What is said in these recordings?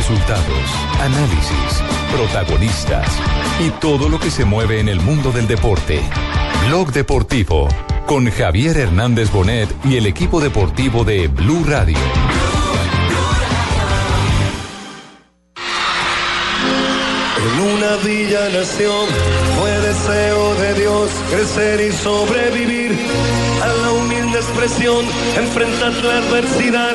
Resultados, análisis, protagonistas y todo lo que se mueve en el mundo del deporte. Blog Deportivo con Javier Hernández Bonet y el equipo deportivo de Blue Radio. En una villa nación fue deseo de Dios crecer y sobrevivir a la humilde expresión, enfrentar la adversidad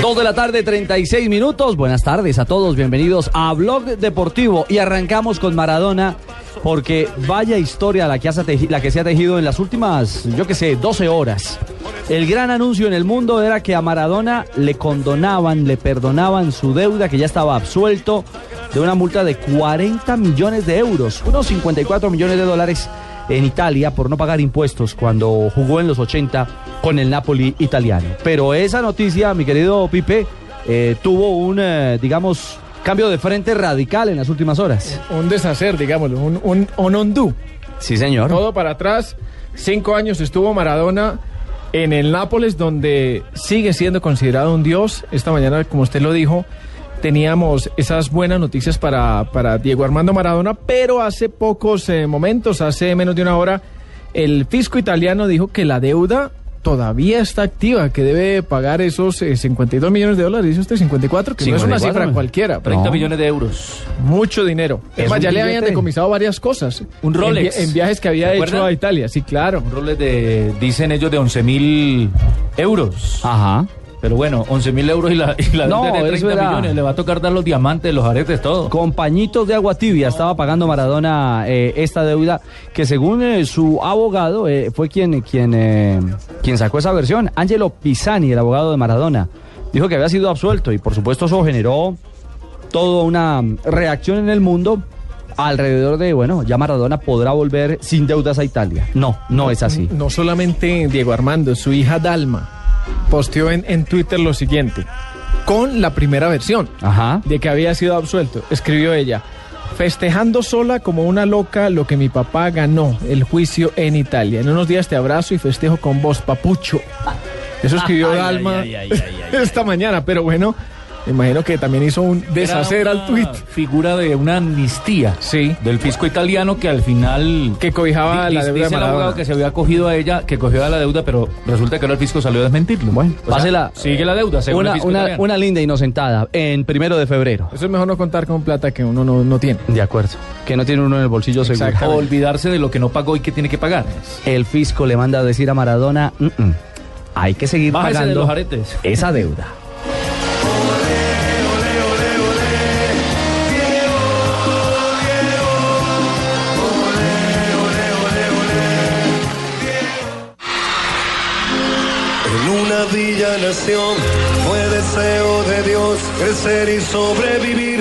Dos de la tarde, 36 minutos. Buenas tardes a todos, bienvenidos a Blog Deportivo. Y arrancamos con Maradona, porque vaya historia la que, la que se ha tejido en las últimas, yo que sé, 12 horas. El gran anuncio en el mundo era que a Maradona le condonaban, le perdonaban su deuda, que ya estaba absuelto de una multa de 40 millones de euros, unos 54 millones de dólares en Italia por no pagar impuestos cuando jugó en los 80 con el Napoli italiano. Pero esa noticia, mi querido Pipe, eh, tuvo un, eh, digamos, cambio de frente radical en las últimas horas. un deshacer, digámoslo, un, un. Sí, señor. Todo para atrás. Cinco años estuvo Maradona en el Nápoles, donde sigue siendo considerado un dios. Esta mañana, como usted lo dijo, teníamos esas buenas noticias para, para Diego Armando Maradona, pero hace pocos eh, momentos, hace menos de una hora, el fisco italiano dijo que la deuda todavía está activa, que debe pagar esos eh, 52 millones de dólares, dice usted 54, que no es una 54, cifra cualquiera. 30 No. millones de euros. Mucho dinero. Es más, ya le habían decomisado varias cosas. Un En Rolex. vi- En, viajes que había ¿Se hecho acuerdan? a Italia, sí, claro. Un roles de, dicen ellos, de 11 mil euros. Ajá. Pero bueno, 11 mil euros y la, y la No, de eso 30 era- millones. Le va a tocar dar los diamantes, los aretes, todo. Con pañitos de agua tibia estaba pagando Maradona eh, esta deuda que según eh, su abogado eh, fue quien, quien, eh, quien sacó esa versión. Angelo Pisani, el abogado de Maradona, dijo que había sido absuelto y por supuesto eso generó toda una reacción en el mundo alrededor de, bueno, ya Maradona podrá volver sin deudas a Italia. No, no es así. No solamente Diego Armando, su hija Dalma posteó en, en Twitter lo siguiente, con la primera versión Ajá. de que había sido absuelto. Escribió ella, festejando sola como una loca lo que mi papá ganó, el juicio en Italia. En unos días te abrazo y festejo con vos, papucho. Eso escribió Dalma esta mañana, pero bueno, imagino que también hizo un deshacer al tuit. Figura de una amnistía. Sí. Del fisco italiano que al final. Que cobijaba la dice deuda de el abogado que se había cogido a ella, que cogió a la deuda, pero resulta que ahora el fisco salió a desmentirlo. Bueno, O sea, pásela. Sigue la deuda, según el Una, fisco una, italiano. una linda inocentada en primero de febrero. Eso es mejor no contar con plata que uno no, no tiene. De acuerdo. Que no tiene uno en el bolsillo seguro. O olvidarse de lo que no pagó y que tiene que pagar. el fisco le manda a decir a Maradona, "Mm, mm, hay que seguir Bájese de pagando los aretes. esa deuda. villa nación fue deseo de Dios crecer y sobrevivir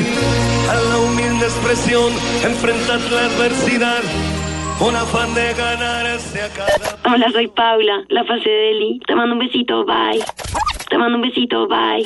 a la humilde expresión, enfrentar la adversidad con afán de ganarse a cada Hola, soy Paula, la fase de Eli. Te mando un besito, bye. Te mando un besito, bye.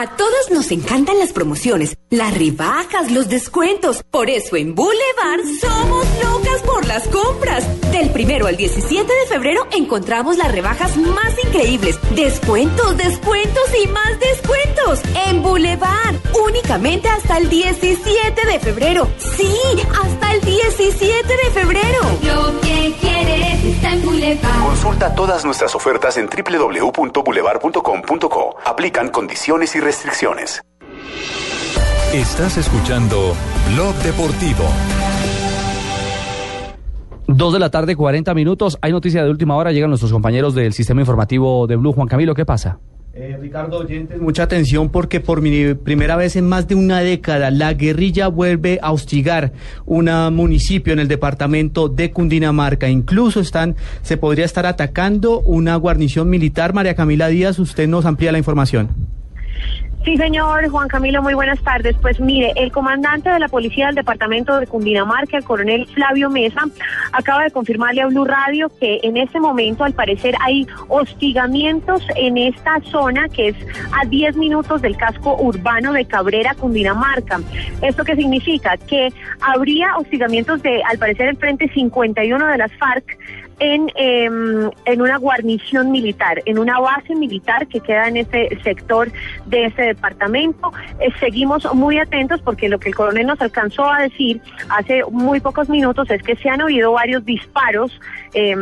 A todos nos encantan las promociones, las rebajas, los descuentos. Por eso en Boulevard somos locas por las compras. Del primero al 17 de febrero encontramos las rebajas más increíbles. Descuentos, descuentos y más descuentos. En Boulevard, únicamente hasta el 17 de febrero. Sí, hasta el 17 de febrero. Que quieres está en Boulevard. Consulta todas nuestras ofertas en www.boulevard.com.co. Aplican condiciones y restricciones. Estás escuchando Blog Deportivo. Dos de la tarde, 40 minutos. Hay noticia de última hora. Llegan nuestros compañeros del sistema informativo de Blue. Juan Camilo, ¿qué pasa? Eh, Ricardo Oyentes, mucha atención porque por mi primera vez en más de una década la guerrilla vuelve a hostigar un municipio en el departamento de Cundinamarca. Incluso están, se podría estar atacando una guarnición militar. María Camila Díaz, usted nos amplía la información. Sí, señor Juan Camilo, muy buenas tardes. Pues mire, el comandante de la policía del departamento de Cundinamarca, el coronel Flavio Mesa, acaba de confirmarle a Blue Radio que en este momento, al parecer, hay hostigamientos en esta zona que es a 10 minutos del casco urbano de Cabrera, Cundinamarca. ¿Esto qué significa? Que habría hostigamientos de, al parecer, el Frente 51 de las FARC en, em, en una guarnición militar, en una base militar que queda en ese sector de ese departamento. Eh, seguimos muy atentos porque lo que el coronel nos alcanzó a decir hace muy pocos minutos es que se han oído varios disparos. Eh,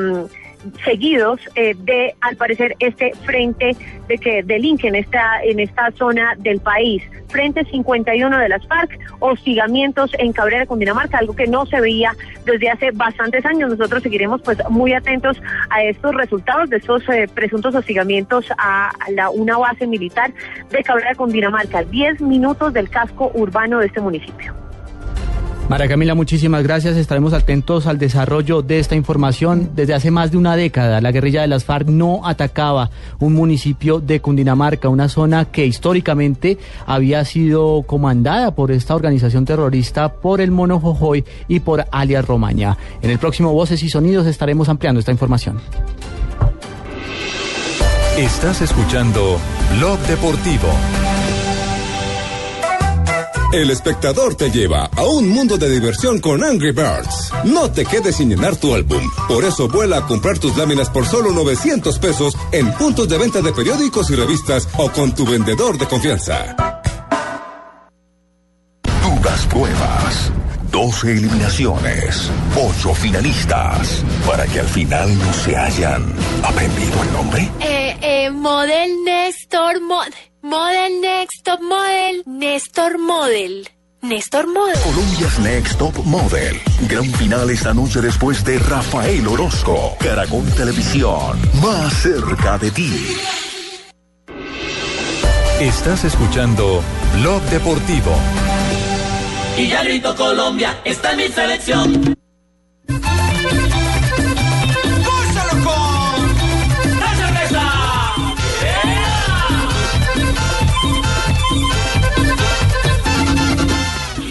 seguidos eh, de, al parecer, este frente de que delinque en esta, en esta zona del país. Frente 51 de las FARC, hostigamientos en Cabrera, Cundinamarca, algo que no se veía desde hace bastantes años. Nosotros seguiremos pues muy atentos a estos resultados de estos eh, presuntos hostigamientos a una base militar de Cabrera, Cundinamarca. 10 minutos del casco urbano de este municipio. María Camila, muchísimas gracias. Estaremos atentos al desarrollo de esta información. Desde hace más de una década, la guerrilla de las FARC no atacaba un municipio de Cundinamarca, una zona que históricamente había sido comandada por esta organización terrorista, por el Mono Jojoy y por alias Romaña. En el próximo Voces y Sonidos estaremos ampliando esta información. Estás escuchando Blog Deportivo. El espectador te lleva a un mundo de diversión con Angry Birds. No te quedes sin llenar tu álbum. Por eso vuela a comprar tus láminas por solo 900 pesos en puntos de venta de periódicos y revistas o con tu vendedor de confianza. Dudas pruebas. 12 eliminaciones, 8 finalistas, para que al final no se hayan aprendido el nombre. Eh, eh, Model Néstor Mod. Model Next Top Model. Néstor Model. Néstor Model. Colombia's Next Top Model. Gran final esta noche después de Rafael Orozco. Caracol Televisión. Más cerca de ti. Estás escuchando Blog Deportivo. Y ya grito Colombia, está en mi selección.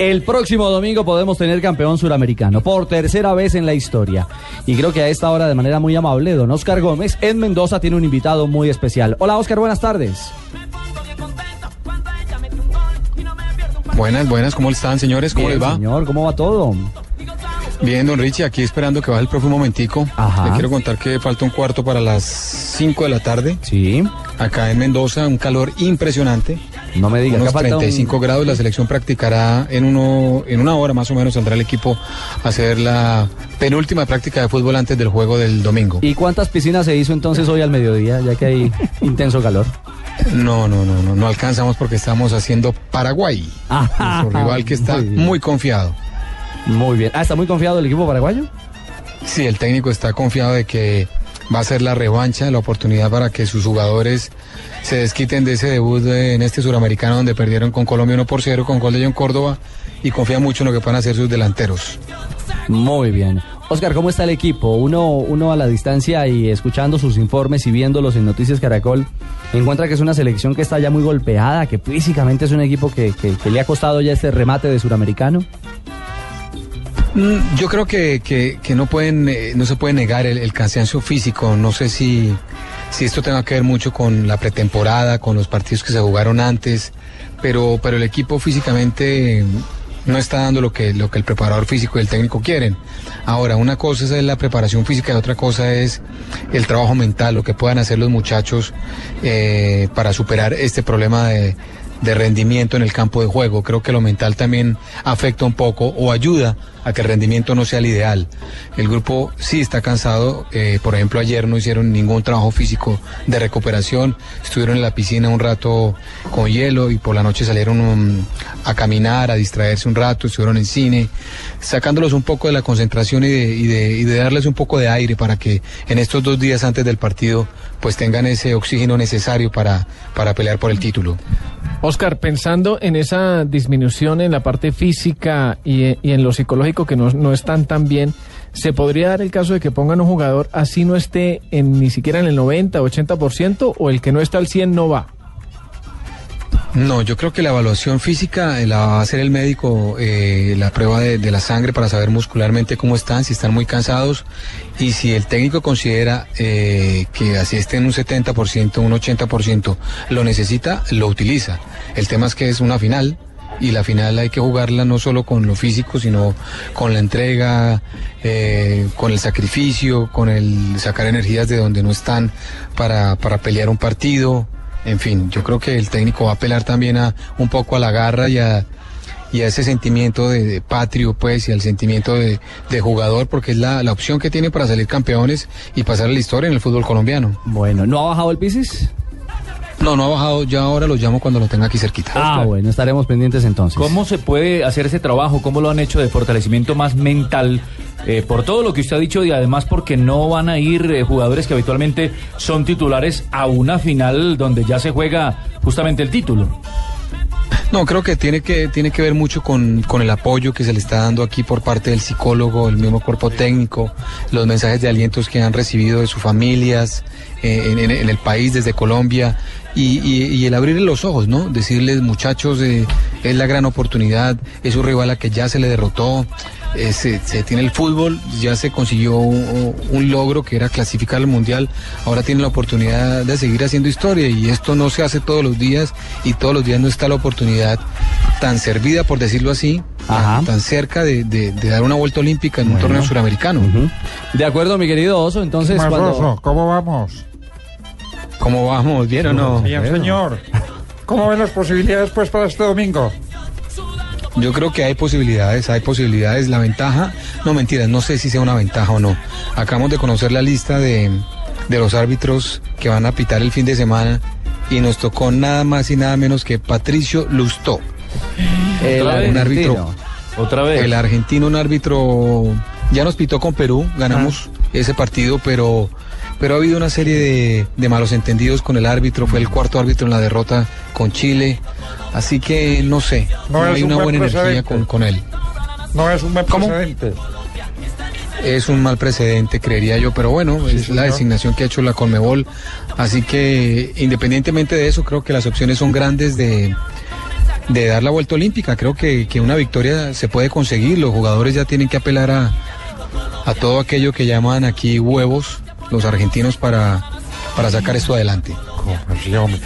El próximo domingo podemos tener campeón suramericano por tercera vez en la historia. Y creo que a esta hora, de manera muy amable, don Oscar Gómez en Mendoza tiene un invitado muy especial. Hola Oscar, buenas tardes. Buenas, buenas, ¿cómo están señores? ¿Cómo Bien, les va? Señor, ¿cómo va todo? Bien, don Richie, aquí esperando que baje el próximo momentico. Ajá. Le quiero contar que falta un cuarto para las 5 de la tarde. Sí. Acá en Mendoza, un calor impresionante. No me diga, Unos acá falta un- 35 grados. La selección practicará en, uno, en una hora más o menos. Saldrá el equipo a hacer la penúltima práctica de fútbol antes del juego del domingo. ¿Y cuántas piscinas se hizo entonces hoy al mediodía, ya que hay intenso calor? No, no, no, no, no alcanzamos porque estamos haciendo Paraguay. Ajá. Nuestro rival que está Muy muy confiado. Muy bien. Ah, ¿está muy confiado el equipo paraguayo? Sí, el técnico está confiado de que va a ser la revancha, la oportunidad para que sus jugadores se desquiten de ese debut de- en este suramericano donde perdieron con Colombia 1 por 0 con gol de John Córdoba y confía mucho en lo que puedan hacer sus delanteros. Muy bien. Oscar, ¿cómo está el equipo? Uno, uno a la distancia y escuchando sus informes y viéndolos en Noticias Caracol, encuentra que es una selección que está ya muy golpeada, que físicamente es un equipo que le ha costado ya este remate de suramericano. Mm, Yo creo que, que- no pueden, eh, no se puede negar el, cansancio físico. No sé si, si esto tenga que ver mucho con la pretemporada, con los partidos que se jugaron antes, pero, pero el equipo físicamente no está dando lo que, lo que el preparador físico y el técnico quieren. Ahora, una cosa es la preparación física y otra cosa es el trabajo mental, lo que puedan hacer los muchachos eh, para superar este problema de, de rendimiento en el campo de juego. Creo que lo mental también afecta un poco o ayuda a que el rendimiento no sea el ideal. El grupo sí está cansado. eh, por ejemplo, ayer no hicieron ningún trabajo físico de recuperación. Estuvieron en la piscina un rato con hielo y por la noche salieron um, a caminar, a distraerse un rato. Estuvieron en cine, sacándolos un poco de la concentración y de, y de, darles un poco de aire para que en estos dos días antes del partido pues tengan ese oxígeno necesario para, para pelear por el título. Oscar, pensando en esa disminución en la parte física y, en lo psicológico que no, no están tan bien, ¿se podría dar el caso de que pongan un jugador así no esté en, ni siquiera en el 90, 80% o el que no está al 100 no va? No, yo creo que la evaluación física eh, la va a hacer el médico, eh, la prueba de, de la sangre para saber muscularmente cómo están, si están muy cansados y si el técnico considera eh, que así estén un 70%, un 80%, lo necesita, lo utiliza. El tema es que es una final y la final hay que jugarla no solo con lo físico, sino con la entrega, eh, con el sacrificio, con el sacar energías de donde no están para, para pelear un partido. En fin, yo creo que el técnico va a apelar también a un poco a la garra y a, ese sentimiento de, patrio, pues, y al sentimiento de, jugador, porque es la, opción que tiene para salir campeones y pasar la historia en el fútbol colombiano. Bueno, ¿no ha bajado el Pisis? No, no ha bajado, ya ahora lo llamo cuando lo tenga aquí cerquita. Ah, bueno, estaremos pendientes entonces. ¿Cómo se puede hacer ese trabajo? ¿Cómo lo han hecho de fortalecimiento más mental? Eh, por todo lo que usted ha dicho y además porque no van a ir eh, jugadores que habitualmente son titulares a una final donde ya se juega justamente el título. No, creo que tiene que, tiene que ver mucho con, con el apoyo que se le está dando aquí por parte del psicólogo, el mismo cuerpo técnico, los mensajes de alientos que han recibido de sus familias eh, en, en- en el país desde Colombia y, y- y el abrirle los ojos, ¿no? Decirles, muchachos, eh, es la gran oportunidad, es un rival a que ya se le derrotó, eh, se, se tiene el fútbol, ya se consiguió un, un logro que era clasificar al mundial, ahora tiene la oportunidad de seguir haciendo historia y esto no se hace todos los días y todos los días no está la oportunidad tan servida, por decirlo así, tan, tan cerca de, de- de dar una vuelta olímpica en un torneo suramericano. De acuerdo, mi querido Oso, entonces Más cuando... Oso, ¿Cómo vamos? ¿Cómo vamos? ¿Bien o no? Bien, Bueno. señor. ¿Cómo ven las posibilidades pues para este domingo? Yo creo que hay posibilidades, hay posibilidades. La ventaja, no mentiras, no sé si sea una ventaja o no. Acabamos de conocer la lista de, de los árbitros que van a pitar el fin de semana y nos tocó nada más y nada menos que Patricio Lustó. El un árbitro. Otra vez. El argentino, un árbitro, ya nos pitó con Perú, ganamos ese partido, pero, pero ha habido una serie de, de malos entendidos con el árbitro, fue el cuarto árbitro en la derrota con Chile, así que no sé, No hay un una buen buena energía con, con él. No es un buen precedente. Es un mal precedente, creería yo, pero bueno, es la designación que ha hecho la Conmebol. Así que, independientemente de eso, creo que las opciones son grandes de, de dar la vuelta olímpica. Creo que, que una victoria se puede conseguir. Los jugadores ya tienen que apelar a, a todo aquello que llaman aquí huevos, los argentinos, para, para sacar esto adelante. Sí, hombre.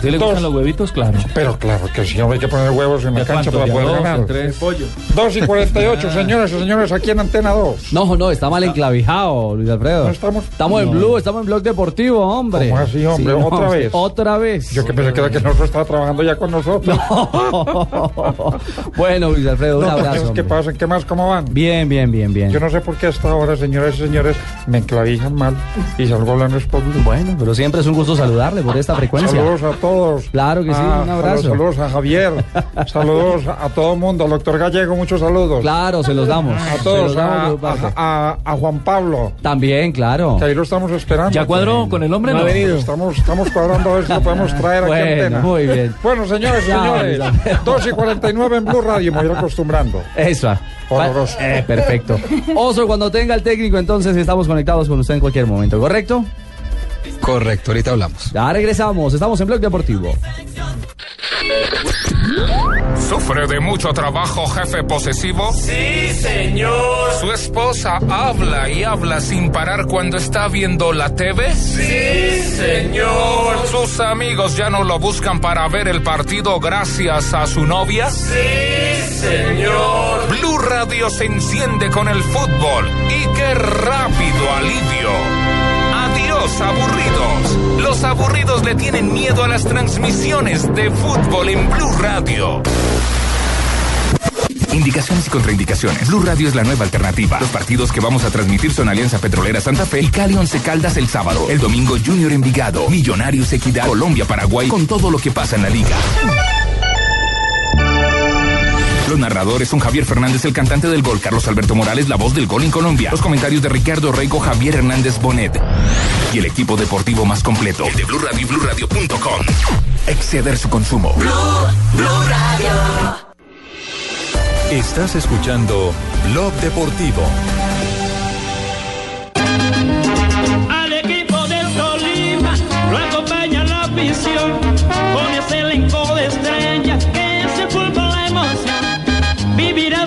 ¿Te le gustan los huevitos? Claro. Pero claro que sí, hombre, hay que poner huevos en la ¿De cancha para ¿De poder dos, de ganar. tres? Pollo. 2 y 48, señoras y señores, aquí en Antena 2. No, no, está mal enclavijado, Luis Alfredo. No estamos- Estamos en. Blue, estamos en Blog Deportivo, hombre. ¿Cómo así, hombre? Sí, ¿Otra no, vez? Otra vez. Yo que pensé que era que nosotros estaba trabajando ya con nosotros. bueno, Luis Alfredo, un No, abrazo. ¿qué pasa? ¿Qué más? ¿Cómo van? Bien, bien, bien, bien. Yo no sé por qué hasta ahora, señoras y señores, me enclavijan mal y salgo hablando español. Bueno, pero siempre es un gusto por esta frecuencia. Saludos a todos. Claro que sí, Ah, un abrazo. Saludos, saludos a Javier. saludos a todo el mundo. Al doctor Gallego, muchos saludos. Claro, se los damos. A todos. damos A, Juan Pablo. También, claro. Que ahí lo estamos esperando. ¿Ya cuadró con el hombre? No ha venido. Estamos, estamos cuadrando a ver si lo podemos traer aquí a Bueno, antena. muy bien. Bueno, señores Ya, señores, ya. 2 y 49 en Blue Radio, me voy acostumbrando. Eso. Horroroso. Eh, perfecto. Oso, cuando tenga el técnico, entonces estamos conectados con usted en cualquier momento, ¿correcto? Correcto, ahorita hablamos. Ya regresamos, estamos en Blog Deportivo. ¿Sufre de mucho trabajo, jefe posesivo? Sí, señor. ¿Su esposa habla y habla sin parar cuando está viendo la TV? Sí, señor. ¿Sus amigos ya no lo buscan para ver el partido gracias a su novia? Sí, señor. Blue Radio se enciende con el fútbol y qué rápido alivio. Los aburridos. Los aburridos le tienen miedo a las transmisiones de fútbol en Blue Radio. Indicaciones y contraindicaciones. Blue Radio es la nueva alternativa. Los partidos que vamos a transmitir son Alianza Petrolera Santa Fe y Cali Once Caldas el sábado. El domingo Junior Envigado, Millonarios Equidad, Colombia, Paraguay, con todo lo que pasa en la liga. Los narradores son Javier Fernández, el cantante del gol, Carlos Alberto Morales, la voz del gol en Colombia. Los comentarios de Ricardo Reico, Javier Hernández Bonet. Y el equipo deportivo más completo, el de Blue Radio y BlueRadio.com. Exceder su consumo. Estás escuchando Blog Deportivo. Al equipo del Tolima lo acompaña la afición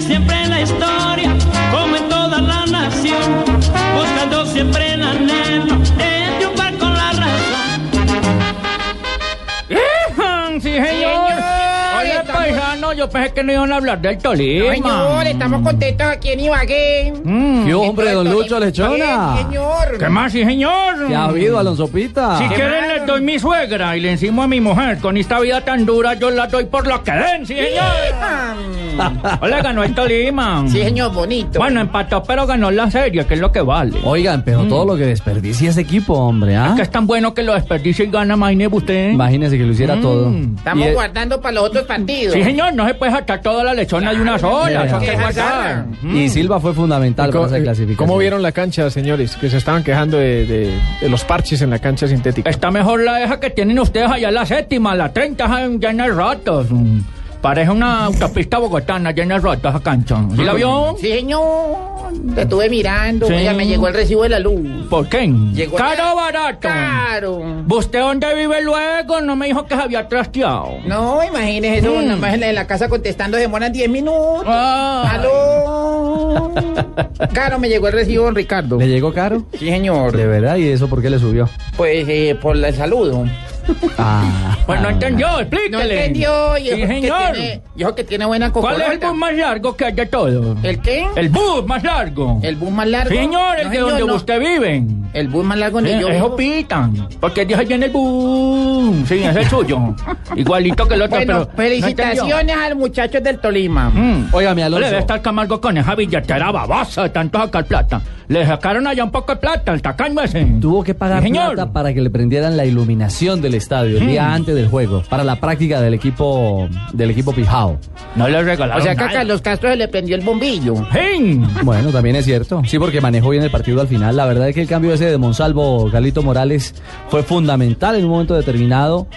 siempre en la historia yo pensé que no iban a hablar del Tolima. Señor, estamos contentos aquí en Ibagué. Mm. ¿Qué hombre, don Lucho Lechona? señor. ¿Qué más, sí, señor? ¿Qué ha habido, Alonso Pita? Si quieren les doy mi suegra y le encimo a mi mujer. Con esta vida tan dura yo la doy por lo que den, sí, señor. Hola, ganó el Tolima. Sí, señor, bonito. Bueno, empató, pero ganó la serie, que es lo que vale. Oigan, pero todo lo que desperdicia ese equipo, hombre, ¿ah? Es que es tan bueno que lo desperdicie y gana, imagínese usted. Imagínese que lo hiciera Mm. todo. Estamos Y, guardando para los otros partidos. Sí, señor, no se puede sacar toda la lechona de una sola. Eso que y Silva fue fundamental para esa ¿Cómo, clasificación. cómo vieron la cancha, señores? Que se estaban quejando de, de- de los parches en la cancha sintética. Está mejor la deja que tienen ustedes allá la séptima, la 30 llena de ratos. Parece una autopista bogotana llena de ratos esa cancha. ¿Sí la vio? Sí, señor. Te estuve mirando. Sí. Ya me llegó el recibo de la luz. ¿Por qué? Llegó ¿Caro o barato? Caro. ¿Usted dónde vive luego? No me dijo que se había trasteado. No, imagínese eso. Mm. Nada más en la, en la casa contestando demoran 10 minutos. Ah. Aló. Caro, me llegó el recibo, don Ricardo. ¿Le llegó caro? Sí, señor. De verdad, ¿y eso por qué le subió? Pues eh, por el saludo. Ah. Pues no entendió, No explíquele. entendió. Y Sí, dijo que señor. tiene, dijo que tiene buena ¿Cuál es el cocorota. bus más largo que hay de todo? ¿El qué? El bus más largo. El bus más largo. Señor, el No, de señor, donde no. usted vive. El bus más largo donde Sí, yo es. Opitan, porque allá en el bus. Sí, es el suyo. Igualito que el otro, Bueno, pero. felicitaciones a los muchachos del Tolima. Mm. Óigame, Le Alonso. debe estar Camargo con esa billetera babosa de tanto sacar plata. Le sacaron allá un poco de plata, el tacaño ese. Tuvo que pagar Sí, señor. plata para que le prendieran la iluminación del estadio el día Hmm. antes del juego, para la práctica del equipo del equipo Pijao. No le O regalaron sea que a. Carlos Castro se le prendió el bombillo. Bueno, también es cierto. Sí, porque manejó bien el partido al final. La verdad es que el cambio ese de Monsalvo, Galito Morales, fue fundamental en un momento determinado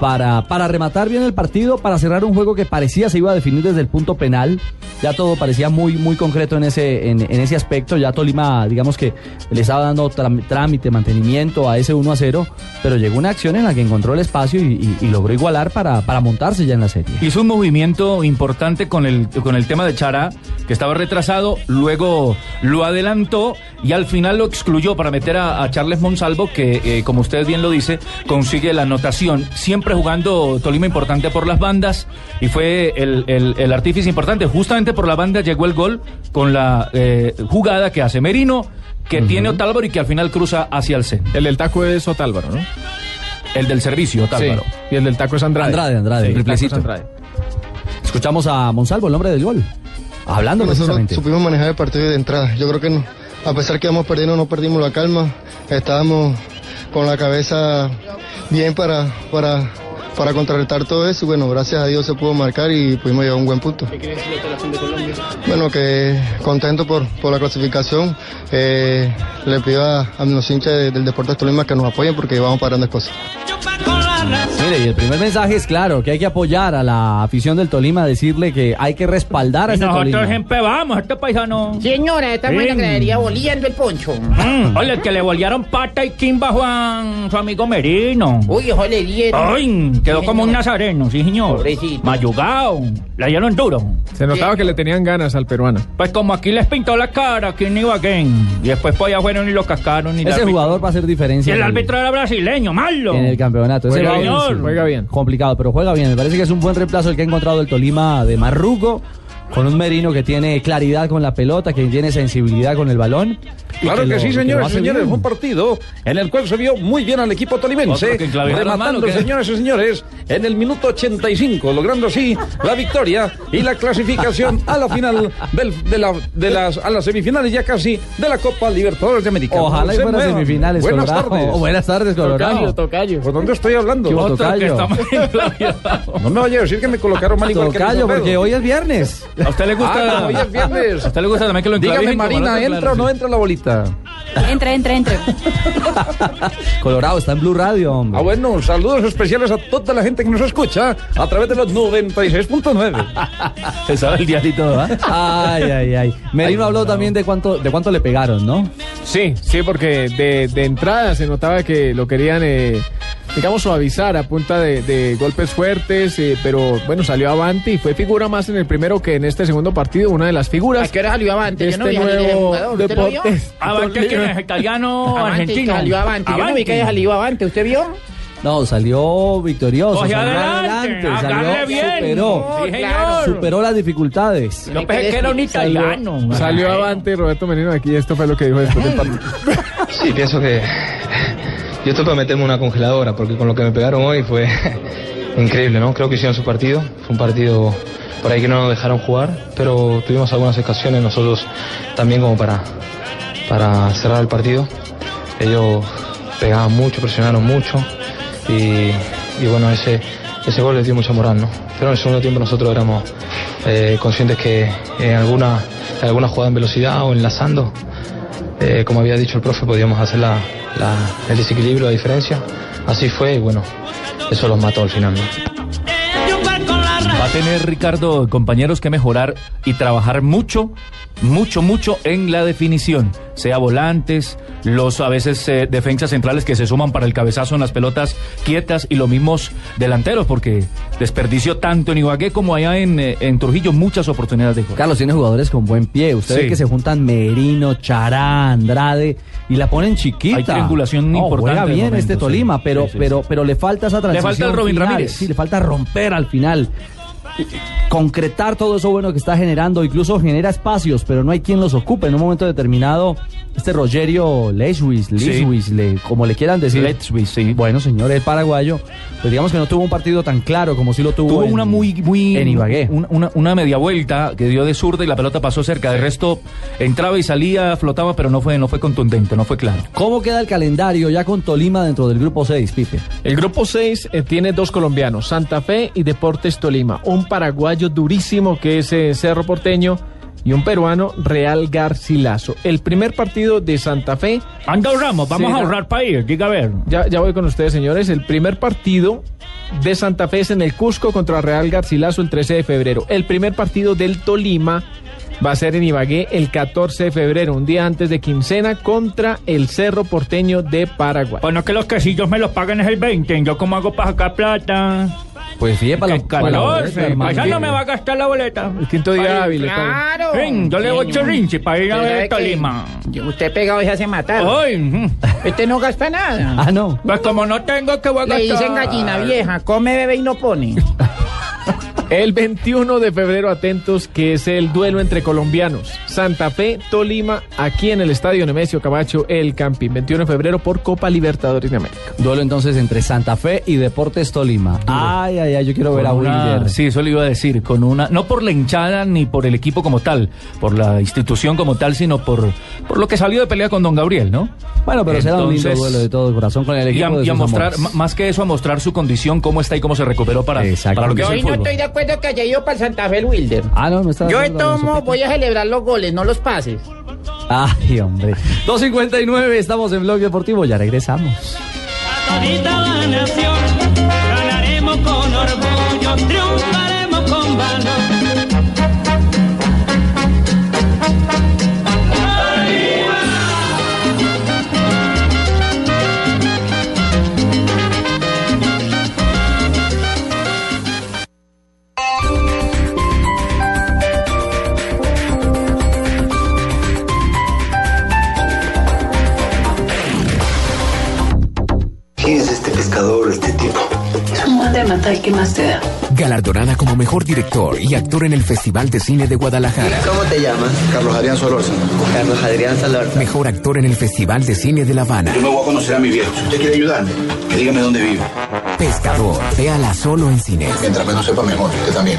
para, para rematar bien el partido, para cerrar un juego que parecía se iba a definir desde el punto penal. Ya todo parecía muy, muy concreto en ese, en, ese aspecto. Ya Tolima, digamos que le estaba dando trámite, mantenimiento a ese 1 a 0, pero llegó una acción en la que encontró el espacio y, logró igualar para, para montarse ya en la serie. Hizo un movimiento importante con el, con el tema de Chará, que estaba retrasado, luego lo adelantó y al final lo excluyó para meter a, a Charles Monsalvo, que, eh, como usted bien lo dice, consigue la anotación. Siempre jugando Tolima importante por las bandas y fue el, el- el artífice importante. Justamente por la banda llegó el gol con la eh, jugada que hace Merino, que tiene Otálvaro y que al final cruza hacia el centro. El del taco es Otálvaro, ¿no? El del servicio, Otálvaro. Sí, y el del taco es Andrade. Andrade, Andrade, Sí, el taco es triplecito. Andrade. Escuchamos a Monsalvo, el hombre del gol, hablando Nosotros precisamente. supimos manejar el partido de entrada. Yo creo que no- a pesar que íbamos perdiendo, no perdimos la calma. Estábamos con la cabeza bien para, para, para contrarrestar todo eso. Y bueno, gracias a Dios se pudo marcar y pudimos llegar a un buen punto. Bueno, que contento por, por la clasificación. Eh, le pido a, a los hinchas de- del Deportes Tolima que nos apoyen porque vamos para grandes cosas. Mire, y el primer mensaje es claro, que hay que apoyar a la afición del Tolima, decirle que hay que respaldar a Y ese nosotros Tolima. siempre vamos, este paisano. Señora, la Sí. gradería boliendo el poncho. Mm, Oye, el que le volvieron pata y quimba a Juan, su amigo Merino. Uy, ojo, le dieron. Ay, quedó Sí, como un señor. nazareno, sí, señor. Pobrecito. Mayugao. Le dieron duro. Se notaba que le tenían ganas al peruano. Pues como aquí les pintó la cara, aquí en Ibagué. Y después pues allá fueron y lo cascaron. Y Ese jugador va a hacer Y diferencia el en el- árbitro era brasileño, malo. en el campeonato. Ese Juega juega bien. Complicado, pero juega bien. Me parece que es un buen reemplazo el que ha encontrado el Tolima de Marrugo con un Merino que tiene claridad con la pelota, que tiene sensibilidad con el balón. Claro que, lo- sí, señores y hace señores. Fue un partido en el cual se vio muy bien al equipo tolimense. Que mano, Rematando, ¿qué? señores y señores, en el minuto 85, logrando así la victoria y la clasificación a la final del- de, la, de las a las semifinales ya casi de la Copa Libertadores de América. Ojalá y Se fuera muevan. semifinales, Buenas Colorado. tardes. Buenas tardes, Colorado. Tocayo. ¿Por dónde estoy hablando? ¿Qué hubo, Otro que tocayo? No me vaya a decir que me colocaron mal igual que Tocayo, Alfredo. porque hoy es viernes. ¿A usted le gusta? Ah, no, hoy es viernes. ¿A usted le gusta también que lo Dígame, Marina, otro, ¿entra claro, o no sí. entra la bolita? Entra, entra, entra. Colorado está en Blue Radio, hombre. Ah, bueno, saludos especiales a toda la gente que nos escucha a través de los 96.9. Se sabe el dial y todo, ¿ah? Ay, ay, ay. Merino habló también de cuánto, de cuánto le pegaron, ¿no? Sí, sí, porque de, de entrada se notaba que lo querían, eh, digamos, suavizar a punta de, de golpes fuertes, eh, pero bueno, salió avante y fue figura más en el primero que en este segundo partido, una de las figuras. ¿A qué hora salió avante? de Yo no este vi nuevo jugador, ¿usted lo vio? Deportes Avante, ¿quién es? ¿Italiano Avante, argentino? Salió avante. Yo no vi que haya salido avante. ¿Usted vio? No, salió victorioso. Coge salió adelante, salió, hágale bien. superó, Sí, señor. superó las dificultades. Yo pensé que era un italiano. Salió avante Roberto Menino aquí, esto fue lo que dijo después del partido. Sí, pienso que yo estoy para meterme una congeladora, porque con lo que me pegaron hoy fue increíble, ¿no? Creo que hicieron su partido, fue un partido por ahí que no nos dejaron jugar, pero tuvimos algunas ocasiones nosotros también como para, para cerrar el partido. Ellos pegaban mucho, presionaron mucho y, y bueno, ese, ese gol les dio mucha moral, ¿no? Pero en el segundo tiempo nosotros éramos eh, conscientes que en alguna, en alguna jugada en velocidad o enlazando, eh, como había dicho el profe, podíamos hacer la, el desequilibrio, la diferencia. Así fue y bueno, eso los mató al final. Tener Ricardo compañeros que mejorar y trabajar mucho, mucho, mucho en la definición, sea volantes, los a veces eh, defensas centrales que se suman para el cabezazo en las pelotas quietas y los mismos delanteros, porque desperdició tanto en Ibagué como allá en, eh, en Trujillo muchas oportunidades de gol. Carlos tiene jugadores con buen pie. Usted ve Sí. que se juntan Merino, Chará, Andrade y la ponen chiquita. Hay triangulación No, importante Juega bien momento, este sí. Tolima, pero, Sí, sí, pero, pero le falta esa Le transición. falta el Robin final. Ramírez. Sí, le falta romper al final. Concretar todo eso bueno que está generando, incluso genera espacios, pero no hay quien los ocupe. En un momento determinado, este Rogerio Leiswis, Leiswis, le- como le quieran decir. Bueno, señor, el paraguayo, pues digamos que no tuvo un partido tan claro como si lo tuvo. Tuvo en- una muy, muy. en Ibagué. un- Una, una media vuelta que dio de zurda y la pelota pasó cerca. De resto, entraba y salía, flotaba, pero no fue, no fue contundente, no fue claro. ¿Cómo queda el calendario ya con Tolima dentro del grupo 6, Pipe? El grupo 6 eh, tiene dos colombianos, Santa Fe y Deportes Tolima. Un paraguayo durísimo que es eh, Cerro Porteño y un peruano Real Garcilaso. El primer partido de Santa Fe. Anda, ahorramos, vamos será- a ahorrar para ir, diga a ver. Ya, ya voy con ustedes, señores. El primer partido de Santa Fe es en el Cusco contra Real Garcilaso el 13 de febrero. El primer partido del Tolima va a ser en Ibagué el 14 de febrero, un día antes de quincena, contra el Cerro Porteño de Paraguay. Bueno, que los quesillos me los paguen es el 20. ¿Yo cómo hago para sacar plata? Pues fíjate para boleta, 14. hermano. Allá no me va a gastar la boleta. El quinto día hábil. Claro. Ven, yo le doy chorrinche para ir a ver Tolima. Usted pegado y se hace matar. Ay. Este no gasta nada. Ah, no. Pues como no tengo que voy a Le gastar. dicen gallina vieja, come, bebe y no pone. El 21 de febrero, atentos, que es el duelo entre colombianos. Santa Fe, Tolima, aquí en el Estadio Nemesio Camacho, el Campín. 21 de febrero por Copa Libertadores de América. Duelo entonces entre Santa Fe y Deportes Tolima. Ay, ay, ay, yo quiero ver a una- Wilder. Sí, eso le iba a decir, con una, no por la hinchada ni por el equipo como tal, por la institución como tal, sino por, por lo que salió de pelea con Don Gabriel, ¿no? Bueno, pero será un lindo duelo de todo corazón con el Y equipo a, de y a mostrar, amores. más que eso, a mostrar su condición, cómo está y cómo se recuperó para, para lo que es el no fútbol. estoy de acuerdo que haya ido para el Santa Fe el Wilder. Ah, no, no está Yo acuerdo tomo voy a celebrar los goles, no los pases. Ay, hombre. 2.59, estamos en Blog Deportivo, ya regresamos. Todita la nación, ganaremos con orgullo, triunfaremos con valor. Y qué más te da. Galardonada como mejor director y actor en el Festival de Cine de Guadalajara. ¿Cómo te llamas? Carlos Adrián Solórzano. Carlos Adrián Solórzano. Mejor actor en el Festival de Cine de La Habana. Yo me voy a conocer a mi viejo. Si usted quiere ayudarme, que dígame dónde vive. Pescador. Véala solo en cine. Mientras menos sepa mejor, usted también.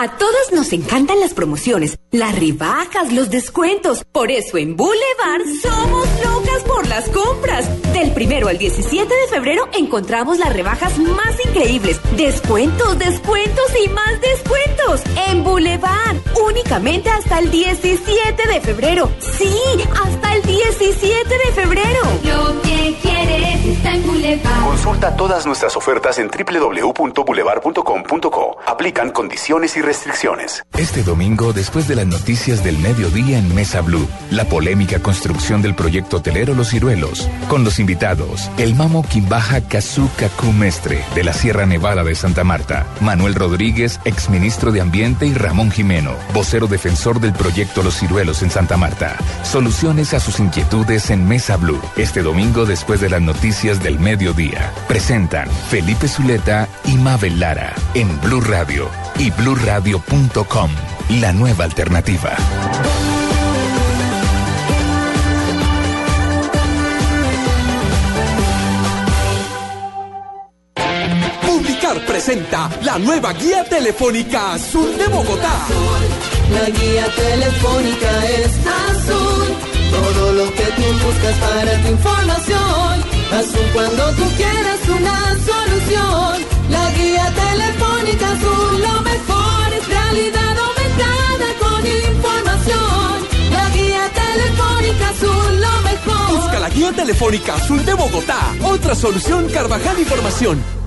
A todos nos encantan las promociones, las rebajas, los descuentos. Por eso en Boulevard somos locas por las compras. Del primero al 17 de febrero encontramos las rebajas más increíbles. Descuentos, descuentos y más descuentos. En Boulevard, únicamente hasta el 17 de febrero. Sí, hasta el 17 de febrero. Lo Consulta todas nuestras ofertas en www.boulevard.com.co. Aplican condiciones y restricciones. Este domingo, después de las noticias del mediodía en Mesa Blue, la polémica construcción del proyecto hotelero Los Ciruelos, con los invitados, el Mamo Quimbaja Kazuka Mestre de la Sierra Nevada de Santa Marta, Manuel Rodríguez, exministro de Ambiente y Ramón Jimeno, vocero defensor del proyecto Los Ciruelos en Santa Marta. Soluciones a sus inquietudes en Mesa Blue, este domingo después de las noticias del mediodía. Presentan Felipe Zuleta y Mabel Lara en Blue Radio y bluradio.com, la nueva alternativa. Publicar presenta la nueva guía telefónica azul de Bogotá. La guía telefónica es azul. Todo lo que tú buscas para tu información. Azul cuando tú quieras una solución. La guía telefónica azul, lo mejor es realidad aumentada con información. La guía telefónica azul, lo mejor. Busca la guía telefónica azul de Bogotá. Otra solución Carvajal Información.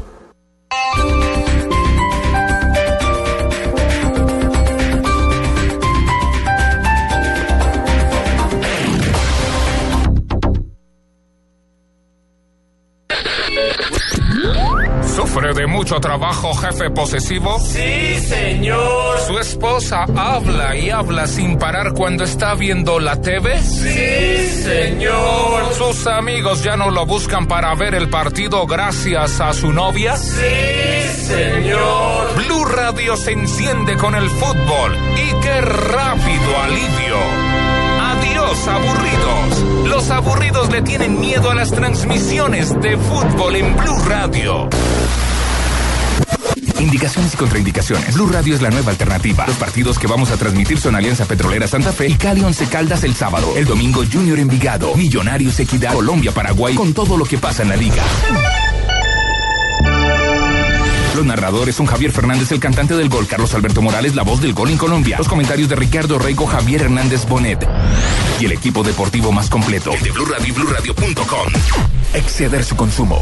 Mucho trabajo, jefe posesivo? Sí, señor. ¿Su esposa habla y habla sin parar cuando está viendo la TV? Sí, señor. ¿Sus amigos ya no lo buscan para ver el partido gracias a su novia? Sí, señor. Blue Radio se enciende con el fútbol y qué rápido alivio. Adiós, aburridos. Los aburridos le tienen miedo a las transmisiones de fútbol en Blue Radio. Indicaciones y contraindicaciones. Blue Radio es la nueva alternativa. Los partidos que vamos a transmitir son Alianza Petrolera Santa Fe y Cali Once Caldas el sábado. El domingo Junior Envigado, Millonarios Equidad, Colombia, Paraguay, con todo lo que pasa en la liga. Los narradores son Javier Fernández, el cantante del gol, Carlos Alberto Morales, la voz del gol en Colombia. Los comentarios de Ricardo Reico, Javier Hernández Bonet. Y el equipo deportivo más completo, el de Blue Radio y BlueRadio.com. Exceder su consumo.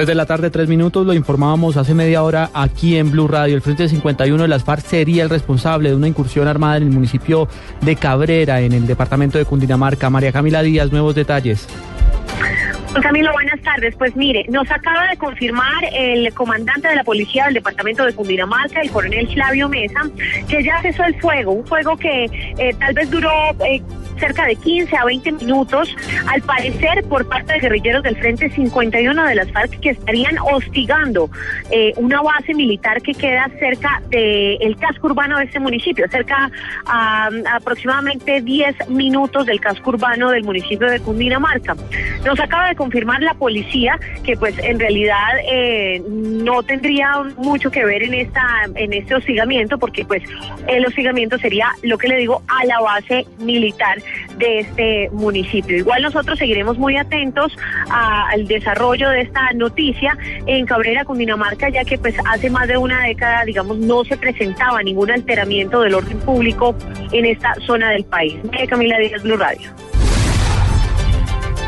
3 de la tarde, 3 minutos, lo informábamos hace media hora aquí en Blue Radio. El Frente 51 de las FARC sería el responsable de una incursión armada en el municipio de Cabrera, en el departamento de Cundinamarca. María Camila Díaz, nuevos detalles. Camilo, buenas tardes. Pues mire, nos acaba de confirmar el comandante de la policía del departamento de Cundinamarca, el coronel Flavio Mesa, que ya cesó el fuego, un fuego que eh, tal vez duró eh, cerca de 15 a 20 minutos, al parecer por parte de guerrilleros del Frente 51 de las FARC que estarían hostigando eh, una base militar que queda cerca del casco urbano de este municipio, cerca a, aproximadamente 10 minutos del casco urbano del municipio de Cundinamarca. Nos acaba de confirmar la policía que pues en realidad eh, no tendría mucho que ver en esta en este hostigamiento porque pues el hostigamiento sería lo que le digo a la base militar de este municipio. Igual nosotros seguiremos muy atentos al desarrollo de esta noticia en Cabrera, Cundinamarca, ya que pues hace más de una década, digamos, no se presentaba ningún alteramiento del orden público en esta zona del país. Camila Díaz, Blue Radio.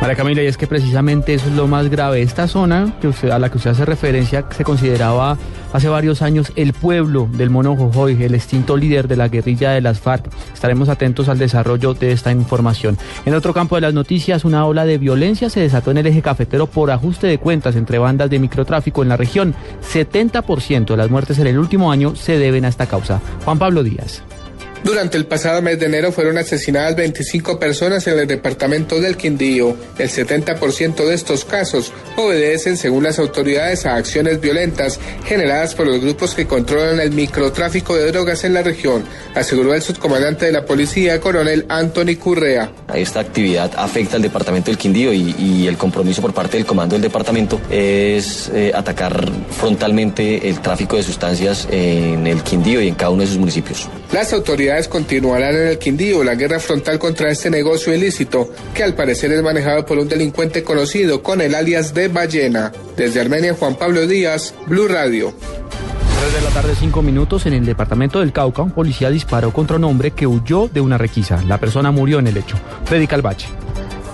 María Camila, y es que precisamente eso es lo más grave. Esta zona que a la que usted hace referencia se consideraba hace varios años el pueblo del Mono Jojoy, el extinto líder de la guerrilla de las FARC. Estaremos atentos al desarrollo de esta información. En otro campo de las noticias, una ola de violencia se desató en el eje cafetero por ajuste de cuentas entre bandas de microtráfico en la región. 70% de las muertes en el último año se deben a esta causa. Juan Pablo Díaz. Durante el pasado mes de enero fueron asesinadas 25 personas en el departamento del Quindío. El 70% de estos casos obedecen, según las autoridades, a acciones violentas generadas por los grupos que controlan el microtráfico de drogas en la región, aseguró el subcomandante de la policía, coronel Anthony Currea. Esta actividad afecta al departamento del Quindío y, el compromiso por parte del comando del departamento es eh, atacar frontalmente el tráfico de sustancias en el Quindío y en cada uno de sus municipios. Las autoridades continuarán en el Quindío la guerra frontal contra este negocio ilícito, que al parecer es manejado por un delincuente conocido con el alias de Ballena. Desde Armenia, Juan Pablo Díaz, Blue Radio. 3 de la tarde, 5 minutos, en el departamento del Cauca, un policía disparó contra un hombre que huyó de una requisa. La persona murió en el hecho. Freddy Calvache.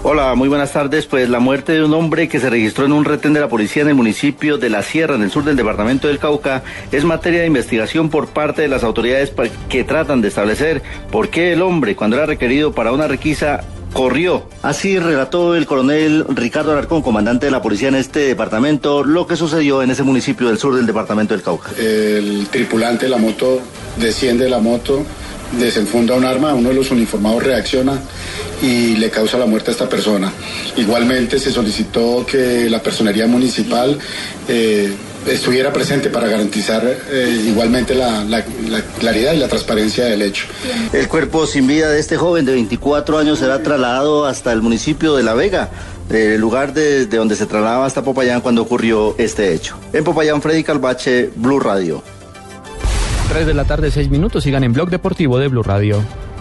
Hola, muy buenas tardes. Pues la muerte de un hombre que se registró en un retén de la policía en el municipio de La Sierra, en el sur del departamento del Cauca, es materia de investigación por parte de las autoridades que tratan de establecer por qué el hombre, cuando era requerido para una requisa, corrió. Así relató el coronel Ricardo Alarcón, comandante de la policía en este departamento, lo que sucedió en ese municipio del sur del departamento del Cauca. El tripulante de la moto desciende de la moto desenfunda un arma, uno de los uniformados reacciona y le causa la muerte a esta persona. Igualmente se solicitó que la personería municipal eh, estuviera presente para garantizar eh, igualmente la, la, la, claridad y la transparencia del hecho. El cuerpo sin vida de este joven de 24 años será trasladado hasta el municipio de La Vega. El lugar de, de donde se trasladaba hasta Popayán cuando ocurrió este hecho. En Popayán, Freddy Calvache, Blue Radio. 3 de la tarde, 6 minutos. Sigan en Blog Deportivo de Blue Radio.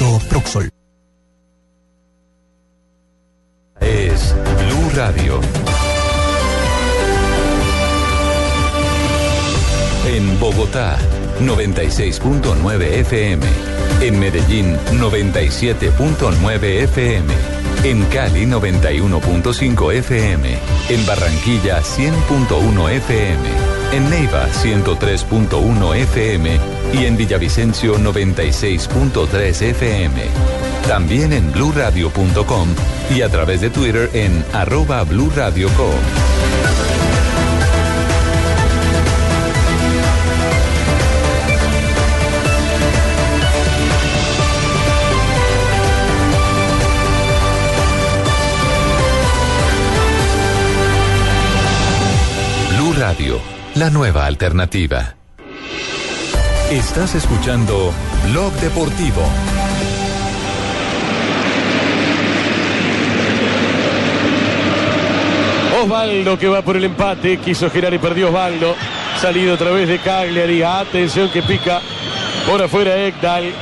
Proxol. Es Blue Radio. En Bogotá, 96.9 FM. En Medellín, 97.9 FM. En Cali, 91.5 FM. En Barranquilla, 100.1 FM. En Neiva, 103.1 FM. Y en Villavicencio, 96.3 FM. También en bluradio.com y a través de Twitter en arroba bluradio.com. Blue Radio, la nueva alternativa. Estás escuchando Blog Deportivo. Osvaldo que va por el empate, quiso girar y perdió Osvaldo. Salido a través de Cagliari. Atención que pica por afuera Ekdal.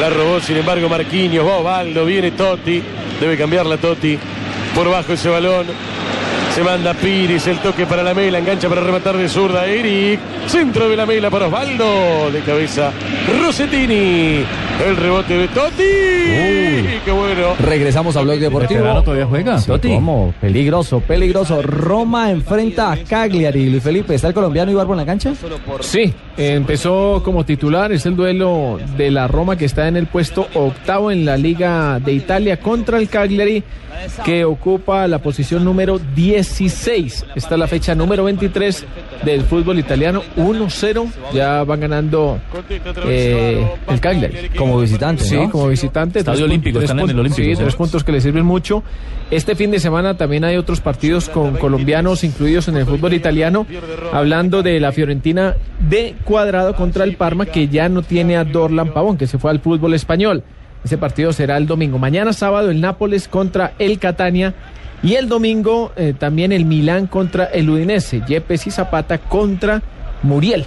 La robó sin embargo Marquinhos. Va Osvaldo, viene Totti. Debe cambiarla Totti. Por bajo ese balón. Se manda Piris, el toque para la mela, engancha para rematar de zurda Eric. Centro de la mela para Osvaldo. De cabeza Rosettini. El rebote de Totti. Uy. ¡Qué bueno! Regresamos a Blog Deportivo. veterano todavía juega, Sí, Totti. ¿Cómo? Peligroso, peligroso. Roma enfrenta a Cagliari. Luis Felipe, ¿está el colombiano Ibarbo en la cancha? Sí, empezó como titular, es el duelo de la Roma que está en el puesto octavo en la Liga de Italia contra el Cagliari que ocupa la posición número 16. Está la fecha número 23 del fútbol italiano, 1-0, ya van ganando eh, el Cagliari. Como visitante, Sí, ¿no? como visitante. Estadio Olímpico, están en el Olímpico, Sí, sí. tres puntos que le sirven mucho. Este fin de semana también hay otros partidos con colombianos incluidos en el fútbol italiano, hablando de la Fiorentina de cuadrado contra el Parma, que ya no tiene a Dorlan Pavón, que se fue al fútbol español. Ese partido será el domingo. Mañana sábado el Nápoles contra el Catania Y el domingo eh, también el Milán contra el Udinese. Yepes y Zapata contra Muriel.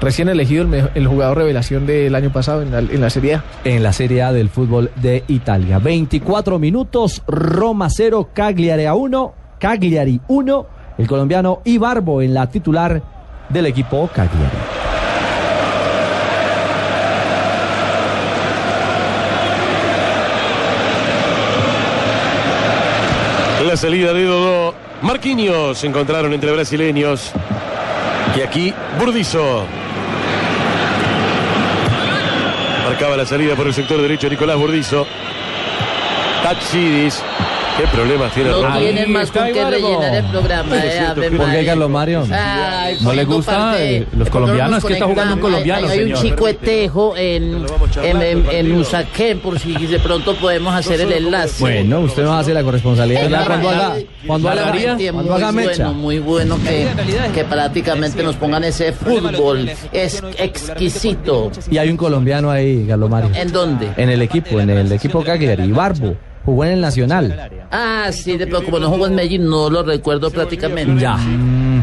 Recién elegido el, jugador revelación del año pasado en la, en la Serie A. En la Serie A del fútbol de Italia. 24 minutos, Roma 0, Cagliari a 1, Cagliari 1, el colombiano Ibarbo en la titular del equipo Cagliari. Salida de Dodó. Marquinhos se encontraron entre brasileños. Y aquí Burdizo. Marcaba la salida por el sector derecho Nicolás Burdizo. Tatsidis. ¿Qué problemas tiene No Roma? tienen más con qué rellenar el programa. Eh, Ave ¿por qué, María. Carlos Mario? Ay, ¿No le gusta, parte- eh, los colombianos? nos Es que está jugando un conectamos, colombiano, Hay, hay un señor. chicuetejo en, en, en, en Usaquén, por si de pronto podemos hacer el enlace. Bueno, usted nos hace la corresponsabilidad Eh, ya cuando haga, cuando haga, cuando haga muy mecha. bueno, muy bueno que, que prácticamente nos pongan ese fútbol. Es exquisito. Y hay un colombiano ahí, Carlos Mario. ¿En dónde? En el equipo, en el equipo Cagliari, Ibarbo. Jugó en el Nacional. Ah, sí, de- pero como no jugó en Medellín, no lo recuerdo prácticamente. Ya.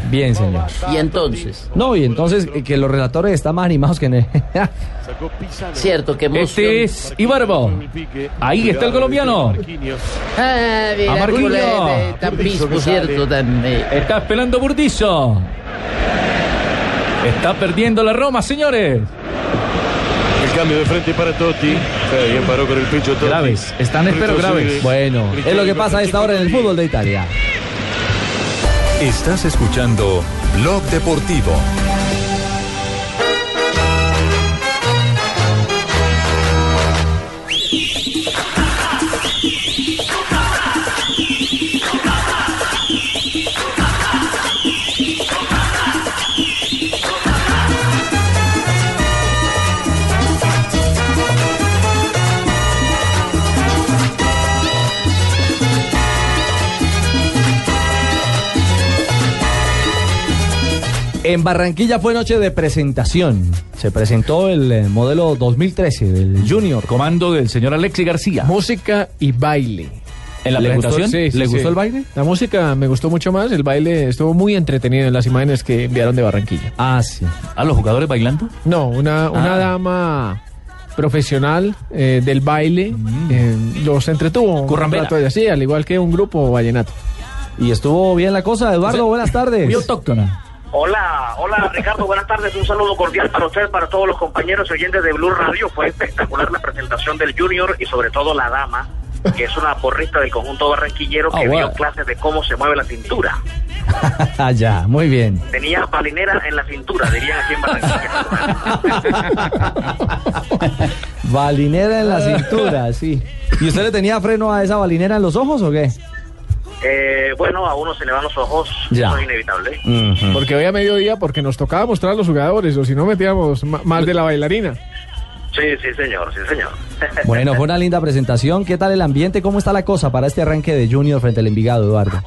Bien, señor. Y entonces, No, y entonces eh, que los relatores están más animados que en el... cierto, que emoción. Este es Ibarbo. Ahí está el colombiano. Ah, A mira, Marquinhos. culé, tan pisco, cierto, tan, Está esperando Burdizo. Está perdiendo la Roma, señores. Cambio de frente para Totti. Sí, bien paró con el pecho Totti. Graves, están espero graves. Bueno, es lo que pasa a esta hora en el fútbol de Italia. Estás escuchando Blog Deportivo. En Barranquilla fue noche de presentación. Se presentó el eh, modelo 2013 del Junior. Comando del señor Alexi García. Música y baile. ¿En la ¿Le gustó- presentación? Sí, sí, ¿Le sí. gustó el baile? La música me gustó mucho más. El baile estuvo muy entretenido en las imágenes que enviaron de Barranquilla. Ah, sí. ¿A los jugadores bailando? No, una, una Ah. dama profesional eh, del baile eh, los entretuvo. rato, Sí, al igual que un grupo vallenato. Y estuvo bien la cosa, Eduardo. Buenas tardes. Muy autóctona. Hola, hola Ricardo, buenas tardes. Un saludo cordial para usted, para todos los compañeros y oyentes de Blue Radio. Fue espectacular la presentación del Junior y sobre todo la dama, que es una porrista del conjunto barranquillero que Ah, dio clases de cómo se mueve la cintura. Ah, ya, muy bien. Tenía balinera en la cintura, dirían aquí en Barranquilla. Balinera en la cintura, sí. ¿Y usted le tenía freno a esa balinera en los ojos o qué? Eh, bueno, a uno se le van los ojos, Ya. eso es inevitable. Porque hoy a mediodía, porque nos tocaba mostrar a los jugadores, o si no metíamos más de la bailarina. Sí, sí, señor, sí, señor. Bueno, fue una linda presentación. ¿Qué tal el ambiente? ¿Cómo está la cosa para este arranque de Junior frente al Envigado, Eduardo?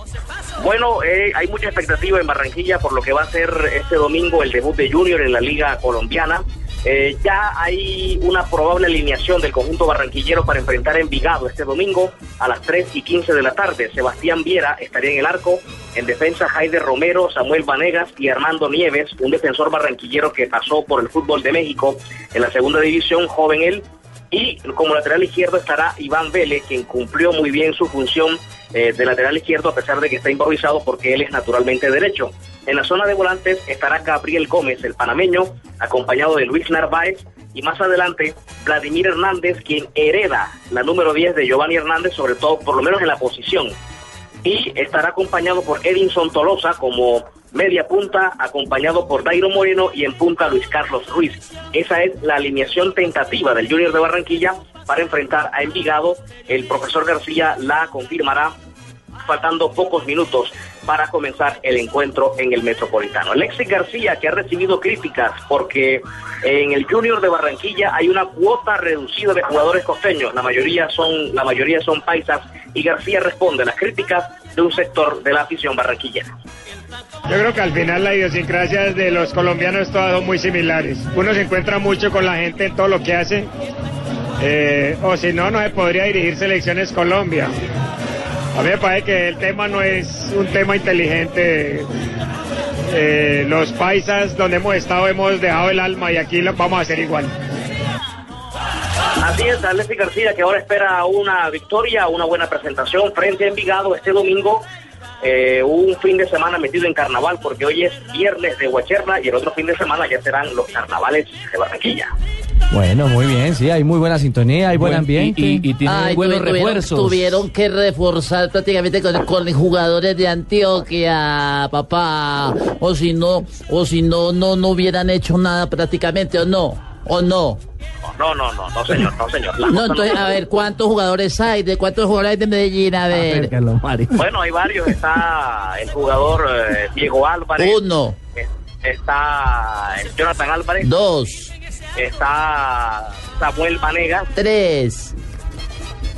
Bueno, eh, hay mucha expectativa en Barranquilla por lo que va a ser este domingo el debut de Junior en la Liga Colombiana. Eh, ya hay una probable alineación del conjunto barranquillero para enfrentar a Envigado este domingo a las 3 y 15 de la tarde. Sebastián Viera estaría en el arco, en defensa Jaide Romero, Samuel Vanegas y Armando Nieves, un defensor barranquillero que pasó por el fútbol de México en la segunda división, joven él, y como lateral izquierdo estará Iván Vélez, quien cumplió muy bien su función eh, de lateral izquierdo a pesar de que está improvisado porque él es naturalmente derecho. En la zona de volantes estará Gabriel Gómez, el panameño, acompañado de Luis Narváez y más adelante Vladimir Hernández, quien hereda la número 10 de Giovanni Hernández, sobre todo por lo menos en la posición. Y estará acompañado por Edinson Tolosa como media punta, acompañado por Dairo Moreno y en punta Luis Carlos Ruiz. Esa es la alineación tentativa del Junior de Barranquilla para enfrentar a Envigado. El profesor García la confirmará faltando pocos minutos para comenzar el encuentro en el Metropolitano. Alexis García, que ha recibido críticas porque en el Junior de Barranquilla hay una cuota reducida de jugadores costeños, la mayoría son, la mayoría son paisas, y García responde a las críticas de un sector de la afición barranquillera. Yo creo que al final la idiosincrasia de los colombianos todas son muy similares. Uno se encuentra mucho con la gente en todo lo que hace. Eh, o si no, no se podría dirigir selecciones Colombia. A mí me parece que el tema no es un tema inteligente. Eh, los paisas donde hemos estado hemos dejado el alma y aquí lo vamos a hacer igual. Así es, Alexis García, que ahora espera una victoria, una buena presentación frente a Envigado este domingo. eh, un fin de semana metido en carnaval, porque hoy es viernes de Huacherna y el otro fin de semana ya serán los carnavales de Barranquilla. Bueno, muy bien, sí, hay muy buena sintonía, hay buen, Buen- ambiente. y- y- y tiene Ay, buenos tuvi- tuvieron, refuerzos. tuvieron que reforzar prácticamente con, con jugadores de Antioquia, papá. O si no, o si no, no, no hubieran hecho nada prácticamente, o no, o no. No, no, no, no, señor, no, señor. No, entonces, no- a ver, ¿cuántos jugadores hay? ¿De cuántos jugadores hay de Medellín? A ver. Bueno, hay varios. Está el jugador eh, Diego Álvarez. Uno. Eh, Está el Jonathan Álvarez. Dos. Está Samuel Vanegas. Tres.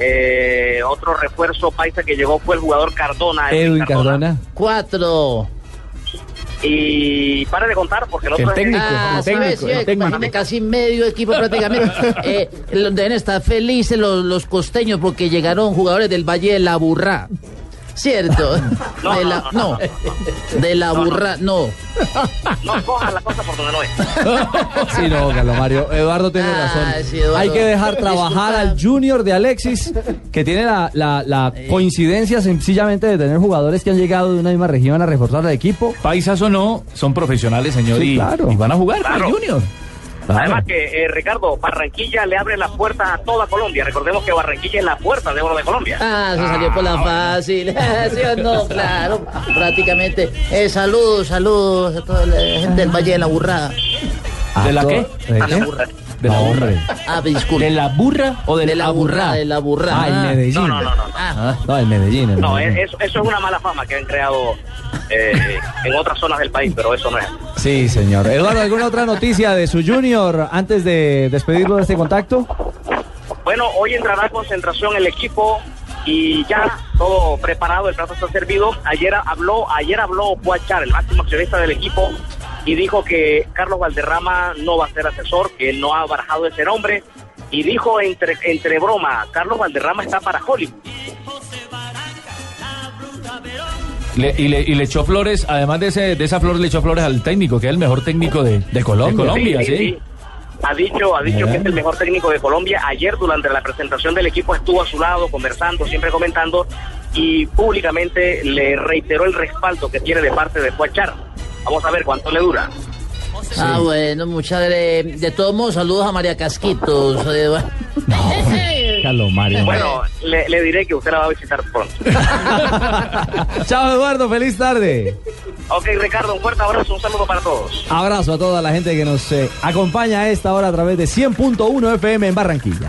Eh, otro refuerzo paisa que llegó fue el jugador Cardona. Edwin Cardona. Cuatro. Y pare de contar porque el otro es- Ah, ¿sabes? Sí, imagínate, casi medio equipo prácticamente. Eh, deben estar felices los, los costeños porque llegaron jugadores del Valle de la Burrá. ¿Cierto? No, de no, la, no, no. De la Burrá, no. No cojas la cosa por donde no es. Sí, no, Carlos Mario. Eduardo tiene Ah, razón. sí, Eduardo. Hay que dejar trabajar Disculpa. al Junior de Alexis, que tiene la, la- la coincidencia sencillamente de tener jugadores que han llegado de una misma región a reforzar el equipo. Paisas o no, son profesionales, señor, Sí, y, claro. y van a jugar Claro. el Junior. Además que, eh, Ricardo, Barranquilla le abre las puertas a toda Colombia. Recordemos que Barranquilla es la puerta de oro de Colombia. Ah, se salió por la fácil. ¿Sí o no? Claro, prácticamente. Eh, saludos, saludos a toda la gente del Valle de la Burrada. ¿De la qué? ¿De A la qué? Burra. De la No, burra. Ah, disculpe. ¿De la burra o de, De la burra, de la burra. Ah, el Medellín. No, no, no, no. Ah, No, el Medellín. el No, Medellín. es- eso, eso es una mala fama que han creado eh, en otras zonas del país, pero eso no es. Sí, señor. Eduardo, ¿alguna otra noticia de su Junior antes de despedirlo de este contacto? Bueno, hoy entrará a concentración el equipo y ya todo preparado, el plato está servido. Ayer habló, ayer habló Poachar, el máximo accionista del equipo, y dijo que Carlos Valderrama no va a ser asesor, que él no ha barajado ese nombre, y dijo entre, entre broma, Carlos Valderrama está para Hollywood. Le- y, le, y le echó flores, además de, ese, de esa flor, le echó flores al técnico, que es el mejor técnico de, de Colombia. De Colombia, sí. Ha dicho, ha dicho que es el mejor técnico de Colombia. Ayer durante la presentación del equipo estuvo a su lado, conversando, siempre comentando, y públicamente le reiteró el respaldo que tiene de parte de Poachar. Vamos a ver cuánto le dura. ah, bueno, muchas gracias. De todos modos, saludos a María Casquitos. eh, bueno. Carlos Mario. Bueno, le, le diré que usted la va a visitar pronto. Chao, Eduardo. Feliz tarde. ok, Ricardo, un fuerte abrazo, un saludo para todos. Abrazo a toda la gente que nos eh, acompaña a esta hora a través de 100.1 FM en Barranquilla.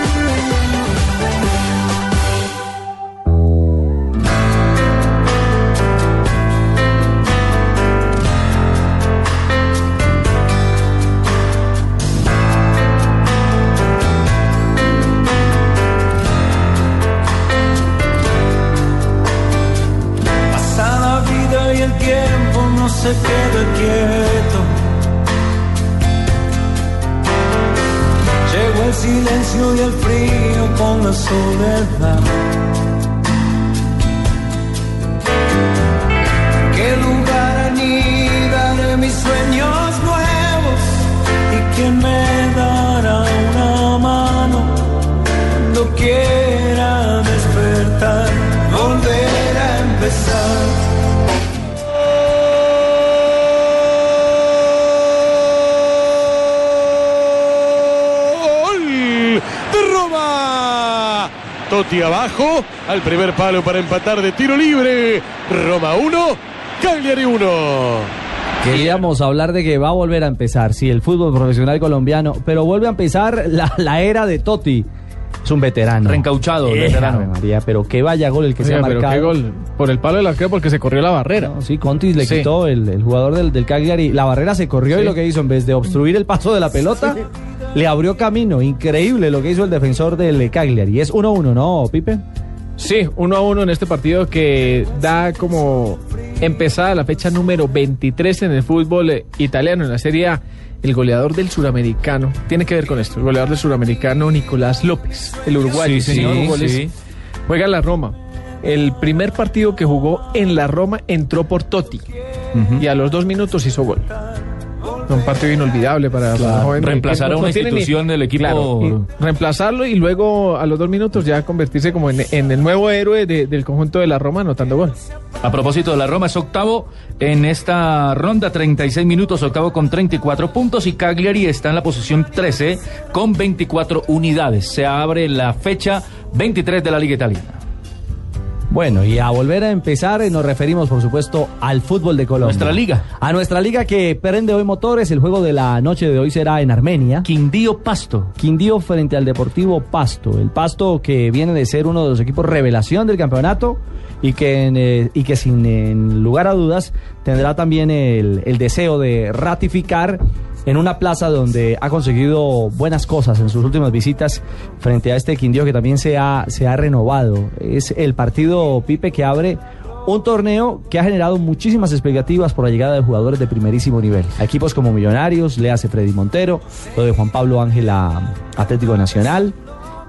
Totti abajo, al primer palo para empatar de tiro libre. Roma 1, Cagliari 1. Queríamos hablar de que va a volver a empezar, sí, el fútbol profesional colombiano, pero vuelve a empezar la, la era de Totti. Es un veterano. Reencauchado, Eh, veterano. María, pero que vaya gol el que se Oiga, ha pero marcado. qué gol. Por el palo del arquero porque se corrió la barrera. No, sí, Conti le Sí. quitó el, el jugador del, del Cagliari. La barrera se corrió Sí. y lo que hizo, en vez de obstruir el paso de la pelota, le abrió camino. Increíble lo que hizo el defensor del Cagliari. Es 1-1, ¿no, Pipe? Sí, uno a uno en este partido que da como empezada la fecha número 23 en el fútbol eh, italiano, en la Serie A. El goleador del suramericano, tiene que ver con esto, el goleador del suramericano Nicolás López, el uruguayo, Sí, sí, goles, sí. juega en la Roma. El primer partido que jugó en la Roma entró por Totti y a los dos minutos hizo gol. Un partido inolvidable para, para un joven. Reemplazar a una institución del equipo. Claro, y reemplazarlo y luego a los dos minutos ya convertirse como en, en el nuevo héroe de- del conjunto de la Roma anotando gol. A propósito de la Roma, es octavo en esta ronda, 36 minutos, octavo con 34 puntos y Cagliari está en la posición 13 con 24 unidades. Se abre la fecha 23 de la Liga Italiana. Bueno, y a volver a empezar, eh, nos referimos, por supuesto, al fútbol de Colombia. Nuestra liga. A nuestra liga que prende hoy motores. El juego de la noche de hoy será en Armenia. Quindío Pasto. Quindío frente al Deportivo Pasto. El Pasto que viene de ser uno de los equipos revelación del campeonato y que, en, eh, y que sin en lugar a dudas tendrá también el, el deseo de ratificar en una plaza donde ha conseguido buenas cosas en sus últimas visitas frente a este Quindío que también se ha, se ha renovado. Es el partido Pipe que abre un torneo que ha generado muchísimas expectativas por la llegada de jugadores de primerísimo nivel. Equipos como Millonarios, le hace Freddy Montero, lo de Juan Pablo Ángel a Atlético Nacional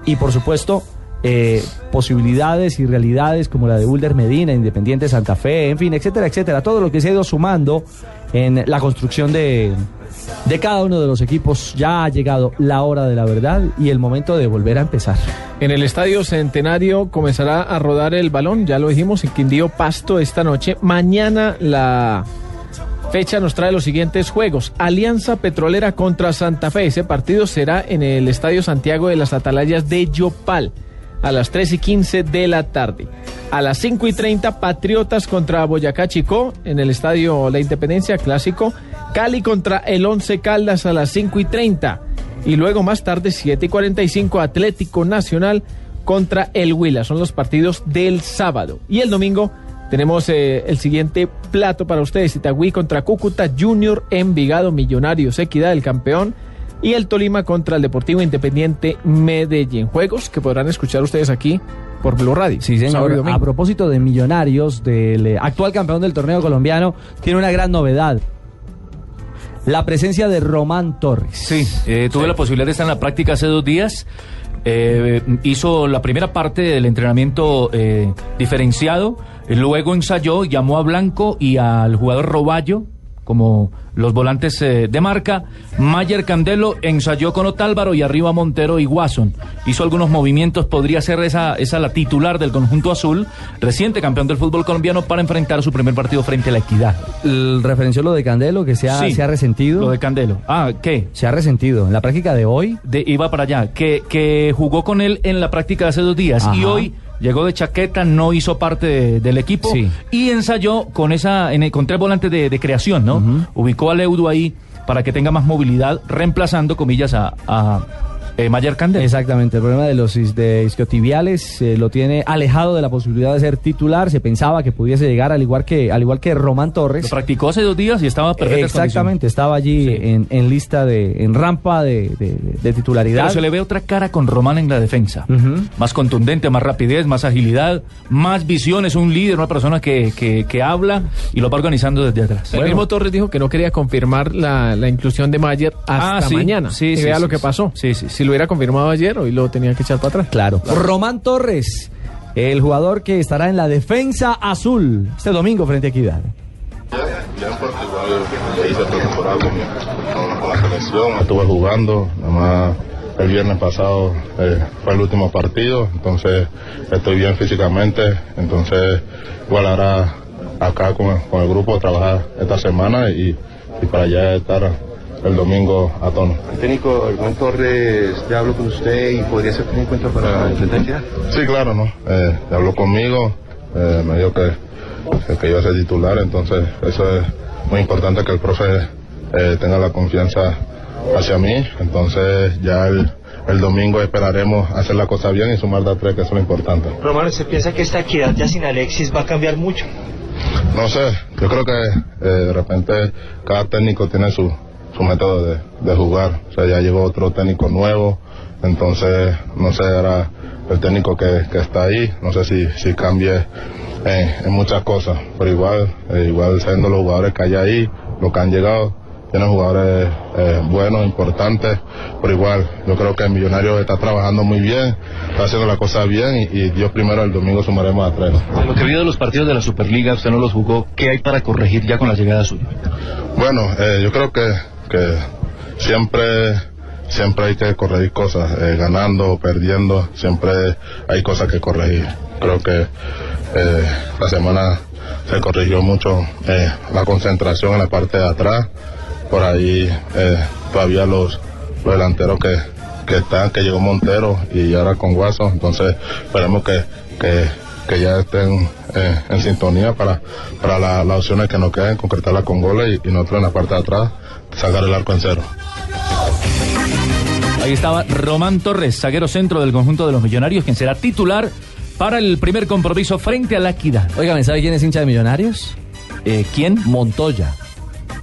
y por supuesto eh, posibilidades y realidades como la de Ulder Medina, Independiente Santa Fe, en fin, etcétera, etcétera. Todo lo que se ha ido sumando en la construcción de, de cada uno de los equipos. Ya ha llegado la hora de la verdad y el momento de volver a empezar. En el Estadio Centenario comenzará a rodar el balón, ya lo dijimos, en Quindío Pasto esta noche. Mañana la fecha nos trae los siguientes juegos. Alianza Petrolera contra Santa Fe. Ese partido será en el Estadio Santiago de las Atalayas de Yopal a las 3 y 15 de la tarde. A las 5 y 30, Patriotas contra Boyacá Chicó en el Estadio La Independencia Clásico. Cali contra el 11 Caldas a las 5 y 30. Y luego más tarde, 7 y 45, Atlético Nacional contra el Huila. Son los partidos del sábado. Y el domingo tenemos eh, el siguiente plato para ustedes. Itagüí contra Cúcuta, Junior, Envigado, Millonarios, Equidad, el campeón. Y el Tolima contra el Deportivo Independiente Medellín. Juegos que podrán escuchar ustedes aquí por Blue Radio. Sí, señor. A propósito de Millonarios, del eh, actual campeón del torneo colombiano, tiene una gran novedad. La presencia de Román Torres. Sí, eh, tuve la posibilidad de estar en la práctica hace dos días. Eh, hizo la primera parte del entrenamiento eh, diferenciado, luego ensayó, llamó a Blanco y al jugador Roballo como los volantes eh, de marca. Mayer Candelo ensayó con Otálvaro y arriba Montero y Watson. Hizo algunos movimientos, podría ser esa, esa la titular del conjunto azul, reciente campeón del fútbol colombiano para enfrentar su primer partido frente a la equidad. El referenció lo de Candelo, que se ha, Sí, se ha resentido. Lo de Candelo. Ah, ¿qué? Se ha resentido. En la práctica de hoy. De, iba para allá. Que, que jugó con él en la práctica de hace dos días. Y hoy llegó de chaqueta, no hizo parte de- del equipo. Sí. Y ensayó con esa, en el- con tres volantes de, de creación, ¿no? Ubicó a Leudo ahí para que tenga más movilidad, reemplazando, comillas, a, a eh, Mayer Candelo. Exactamente, el problema de los is- de isquiotibiales eh, lo tiene alejado de la posibilidad de ser titular. Se pensaba que pudiese llegar al igual que al igual que Román Torres. Lo practicó hace dos días y estaba perfecto. Exactamente, estaba allí en, en lista de en rampa de, de- de titularidad. Pero se le ve otra cara con Román en la defensa. Más contundente, más rapidez, más agilidad, más visión. Es un líder, una persona que, que, que habla y lo va organizando desde atrás. El mismo Torres dijo que no quería confirmar la, la inclusión de Mayer hasta Ah, sí. mañana. Sí, y sí, vea sí, lo que pasó. Sí, sí, sí. Si lo hubiera confirmado ayer, hoy lo tenía que echar para atrás. Claro. Román Torres, el jugador que estará en la defensa azul este domingo frente a Equidad. Ya en Portugal hice pretemporada con, con la selección, estuve jugando, nada más el viernes pasado eh, fue el último partido, entonces estoy bien físicamente, entonces igual ahora acá con, con el grupo trabajar esta semana y, y para ya estar el domingo a tono. El técnico Juan Torres ya habló con usted y podría ser tenido en cuenta para enfrentar. Sí, claro, ¿no? Eh, habló conmigo, eh, me dijo que, que iba a ser titular, entonces eso es muy importante que el profe eh, tenga la confianza hacia mí, entonces ya el, el domingo esperaremos hacer la cosa bien y sumar de tres, que eso es lo importante. Romano, ¿se piensa que esta equidad ya sin Alexis va a cambiar mucho? No sé, yo creo que eh, de repente cada técnico tiene su, su método de, de jugar, o sea, ya llegó otro técnico nuevo, entonces no sé, ahora el técnico que, que está ahí, no sé si, si cambie en, en muchas cosas, pero igual, eh, igual siendo los jugadores que hay ahí, los que han llegado, tienen jugadores eh, buenos, importantes, pero igual, yo creo que el Millonario está trabajando muy bien, está haciendo la cosa bien y, y Dios primero el domingo sumaremos a tres. De lo que vio de los partidos de la Superliga, usted no los jugó, ¿qué hay para corregir ya con la llegada suya? Bueno, eh, yo creo que, que siempre, siempre hay que corregir cosas, eh, ganando o perdiendo, siempre hay cosas que corregir. Creo que eh, la semana se corrigió mucho eh, la concentración en la parte de atrás, por ahí todavía los, delanteros que, que están, que llegó Montero y ahora con Guaso, entonces esperemos que, que, que ya estén en sintonía para, para la- las opciones que nos queden, concretarlas con goles y, y nosotros en la parte de atrás sacar el arco en cero. Ahí estaba Román Torres, zaguero centro del conjunto de los millonarios, quien será titular para el primer compromiso frente a la equidad. Oigan, ¿sabe quién es hincha de Millonarios? Eh, ¿Quién? Montoya.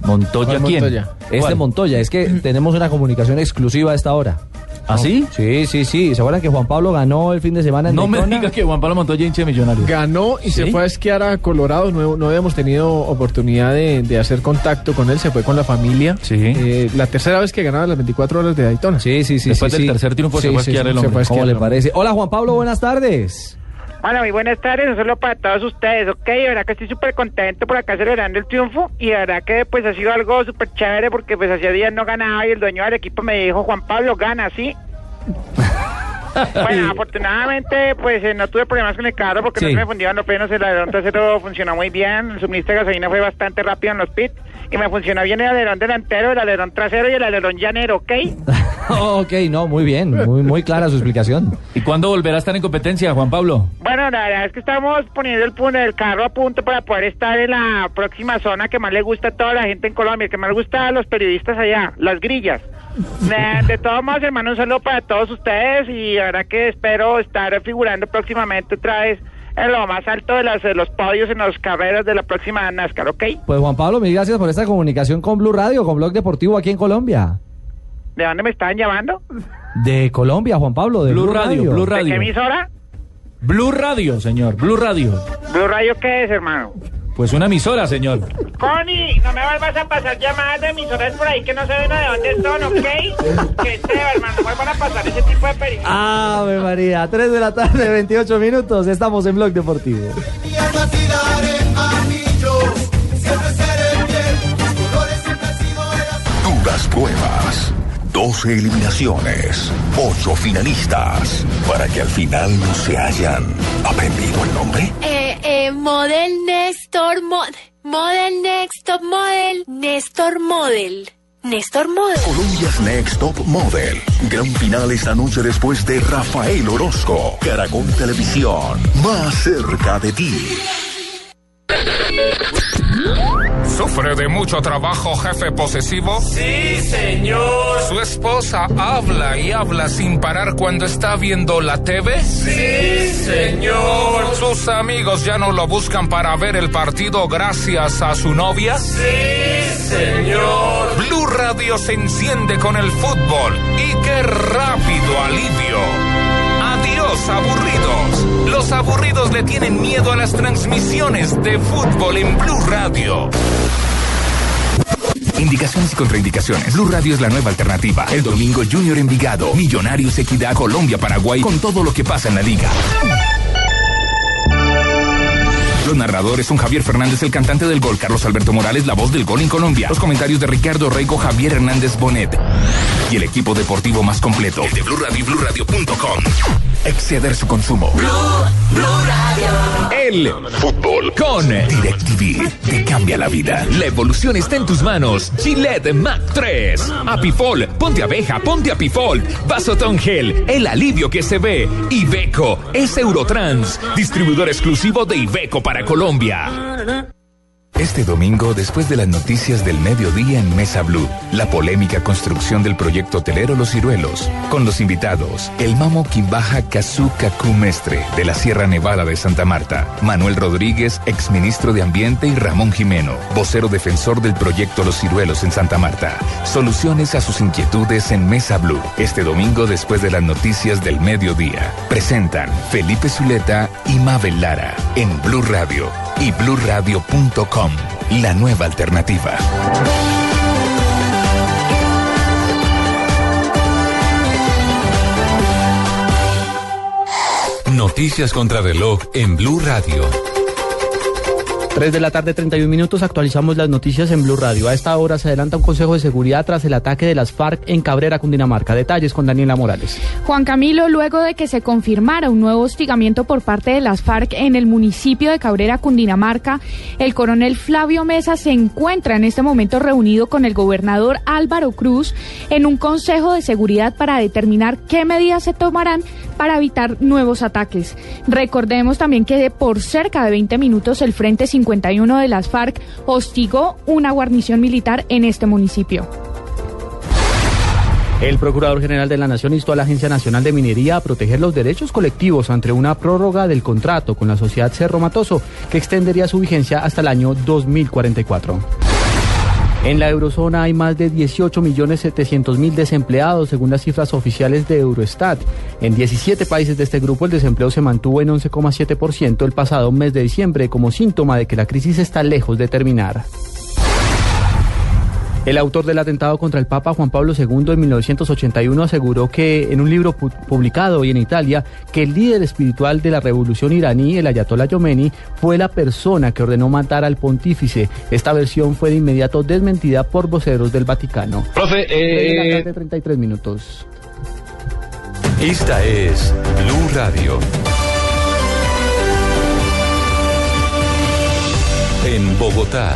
¿Montoya ¿Cuál quién? Montoya? Este ¿Cuál? Montoya, es que tenemos una comunicación exclusiva a esta hora. ¿Ah, sí? Sí, sí, sí. ¿Se acuerdan que Juan Pablo ganó el fin de semana en No me Daytona? diga que Juan Pablo Montoya hincha de millonarios. Ganó y se ¿Sí? fue a esquiar a Colorado. No, no habíamos tenido oportunidad de, de hacer contacto con él. Se fue con la familia. Eh, la tercera vez que ganaba las 24 horas de Daytona. Sí, sí, sí. Después sí, del sí. tercer triunfo se Sí, fue a sí, esquiar sí, el se hombre. fue a esquiar ¿Cómo le el hombre. parece? Hola Juan Pablo, buenas tardes. Bueno, muy buenas tardes, un saludo para todos ustedes, ok, de verdad que estoy súper contento por acá celebrando el triunfo y de verdad que pues ha sido algo súper chévere porque pues hacía días no ganaba y el dueño del equipo me dijo, Juan Pablo, gana, ¿sí? bueno, afortunadamente pues eh, no tuve problemas con el carro porque Sí. no se me fundieron los frenos, el alerón trasero funcionó muy bien, el suministro de gasolina fue bastante rápido en los pits y me funcionó bien el alerón delantero, el alerón trasero y el alerón llanero, ¿ok? ok, no, muy bien, muy, muy clara su explicación. ¿Y cuándo volverá a estar en competencia, Juan Pablo? Bueno, la verdad es que estamos poniendo el, punto, el carro a punto para poder estar en la próxima zona que más le gusta a toda la gente en Colombia, que más le gusta a los periodistas allá, las grillas. Eh, de todos modos, hermano, un saludo para todos ustedes y la verdad que espero estar figurando próximamente otra vez en lo más alto de, las, de los podios en las carreras de la próxima NASCAR, ¿ok? Pues Juan Pablo, mil gracias por esta comunicación con Blue Radio, con Blog Deportivo aquí en Colombia. ¿De dónde me estaban llamando? De Colombia, Juan Pablo, de Blue Blue, Radio, Blue ¿De Radio. qué emisora? Blue Radio, señor, Blue Radio. ¿Blue Radio qué es, hermano? Pues una emisora, señor. Connie, no me vuelvas a pasar llamadas de emisoras por ahí que no saben de dónde son, ¿ok? Que se hermano, no vuelvan a pasar ese tipo de peligros. Ave María, 3 de la tarde, 28 minutos, estamos en Blog Deportivo. Duras pruebas. 12 eliminaciones. 8 finalistas. Para que al final no se hayan aprendido el nombre. Eh, eh, model Néstor Mod. Model Next Top Model. Néstor Model. Néstor Model. Colombia's Next Top Model. Gran final esta noche después de Rafael Orozco. Caracol Televisión. Más cerca de ti. ¿Sufre de mucho trabajo, jefe posesivo? Sí, señor. ¿Su esposa habla y habla sin parar cuando está viendo la TV? Sí, señor. ¿Sus amigos ya no lo buscan para ver el partido gracias a su novia? Sí, señor. Blue Radio se enciende con el fútbol y qué rápido alivio. Adiós, aburridos. Los aburridos le tienen miedo a las transmisiones de fútbol en Blue Radio. Indicaciones y contraindicaciones. Blue Radio es la nueva alternativa. El domingo Junior Envigado, Millonarios Equidad, Colombia, Paraguay, con todo lo que pasa en la liga. Los narradores son Javier Fernández, el cantante del gol, Carlos Alberto Morales, la voz del gol en Colombia. Los comentarios de Ricardo Reico, Javier Hernández Bonet. Y el equipo deportivo más completo, el de Blue Radio y. Exceder su consumo. El fútbol con DirecTV te cambia la vida. La evolución está en tus manos. Gillette Mac 3. Apifol, ponte abeja, ponte Apifol. Vasotón Gel, el alivio que se ve. Ibeco es Eurotrans, distribuidor exclusivo de Ibeco para Colombia. Este domingo, después de las noticias del mediodía en Mesa Blue, la polémica construcción del proyecto hotelero Los Ciruelos, con los invitados, el Mamo Quimbaja Kazu Kaku Mestre, de la Sierra Nevada de Santa Marta, Manuel Rodríguez, exministro de Ambiente, y Ramón Jimeno, vocero defensor del proyecto Los Ciruelos en Santa Marta. Soluciones a sus inquietudes en Mesa Blue, este domingo después de las noticias del mediodía. Presentan Felipe Zuleta y Mabel Lara, en Blue Radio y bluradio.com, la nueva alternativa. Noticias contra reloj en Blue Radio. 3 de la tarde, 31 minutos, actualizamos las noticias en Blue Radio. A esta hora se adelanta un consejo de seguridad tras el ataque de las FARC en Cabrera, Cundinamarca. Detalles con Daniela Morales. Juan Camilo, luego de que se confirmara un nuevo hostigamiento por parte de las FARC en el municipio de Cabrera, Cundinamarca, el coronel Flavio Mesa se encuentra en este momento reunido con el gobernador Álvaro Cruz en un consejo de seguridad para determinar qué medidas se tomarán para evitar nuevos ataques. Recordemos también que de por cerca de 20 minutos el Frente 51 de las FARC hostigó una guarnición militar en este municipio. El Procurador General de la Nación instó a la Agencia Nacional de Minería a proteger los derechos colectivos ante una prórroga del contrato con la sociedad Cerro Matoso, que extendería su vigencia hasta el año 2044. En la eurozona hay más de 18.700.000 desempleados, según las cifras oficiales de Eurostat. En 17 países de este grupo el desempleo se mantuvo en 11,7% el pasado mes de diciembre como síntoma de que la crisis está lejos de terminar. El autor del atentado contra el Papa Juan Pablo II en 1981 aseguró que en un libro pu publicado hoy en Italia que el líder espiritual de la revolución iraní, el Ayatollah Khomeini, fue la persona que ordenó matar al pontífice. Esta versión fue de inmediato desmentida por voceros del Vaticano. Profe, eh... 33 minutos. Esta es Blue Radio. En Bogotá,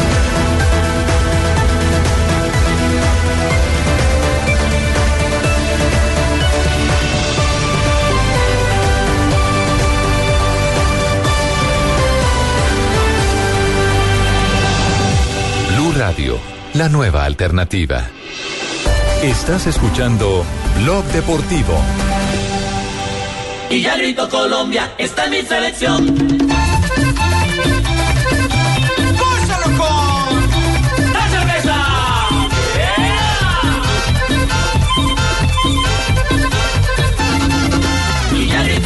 Radio la nueva alternativa. Estás escuchando Blog Deportivo. Y ya grito Colombia, está en mi selección.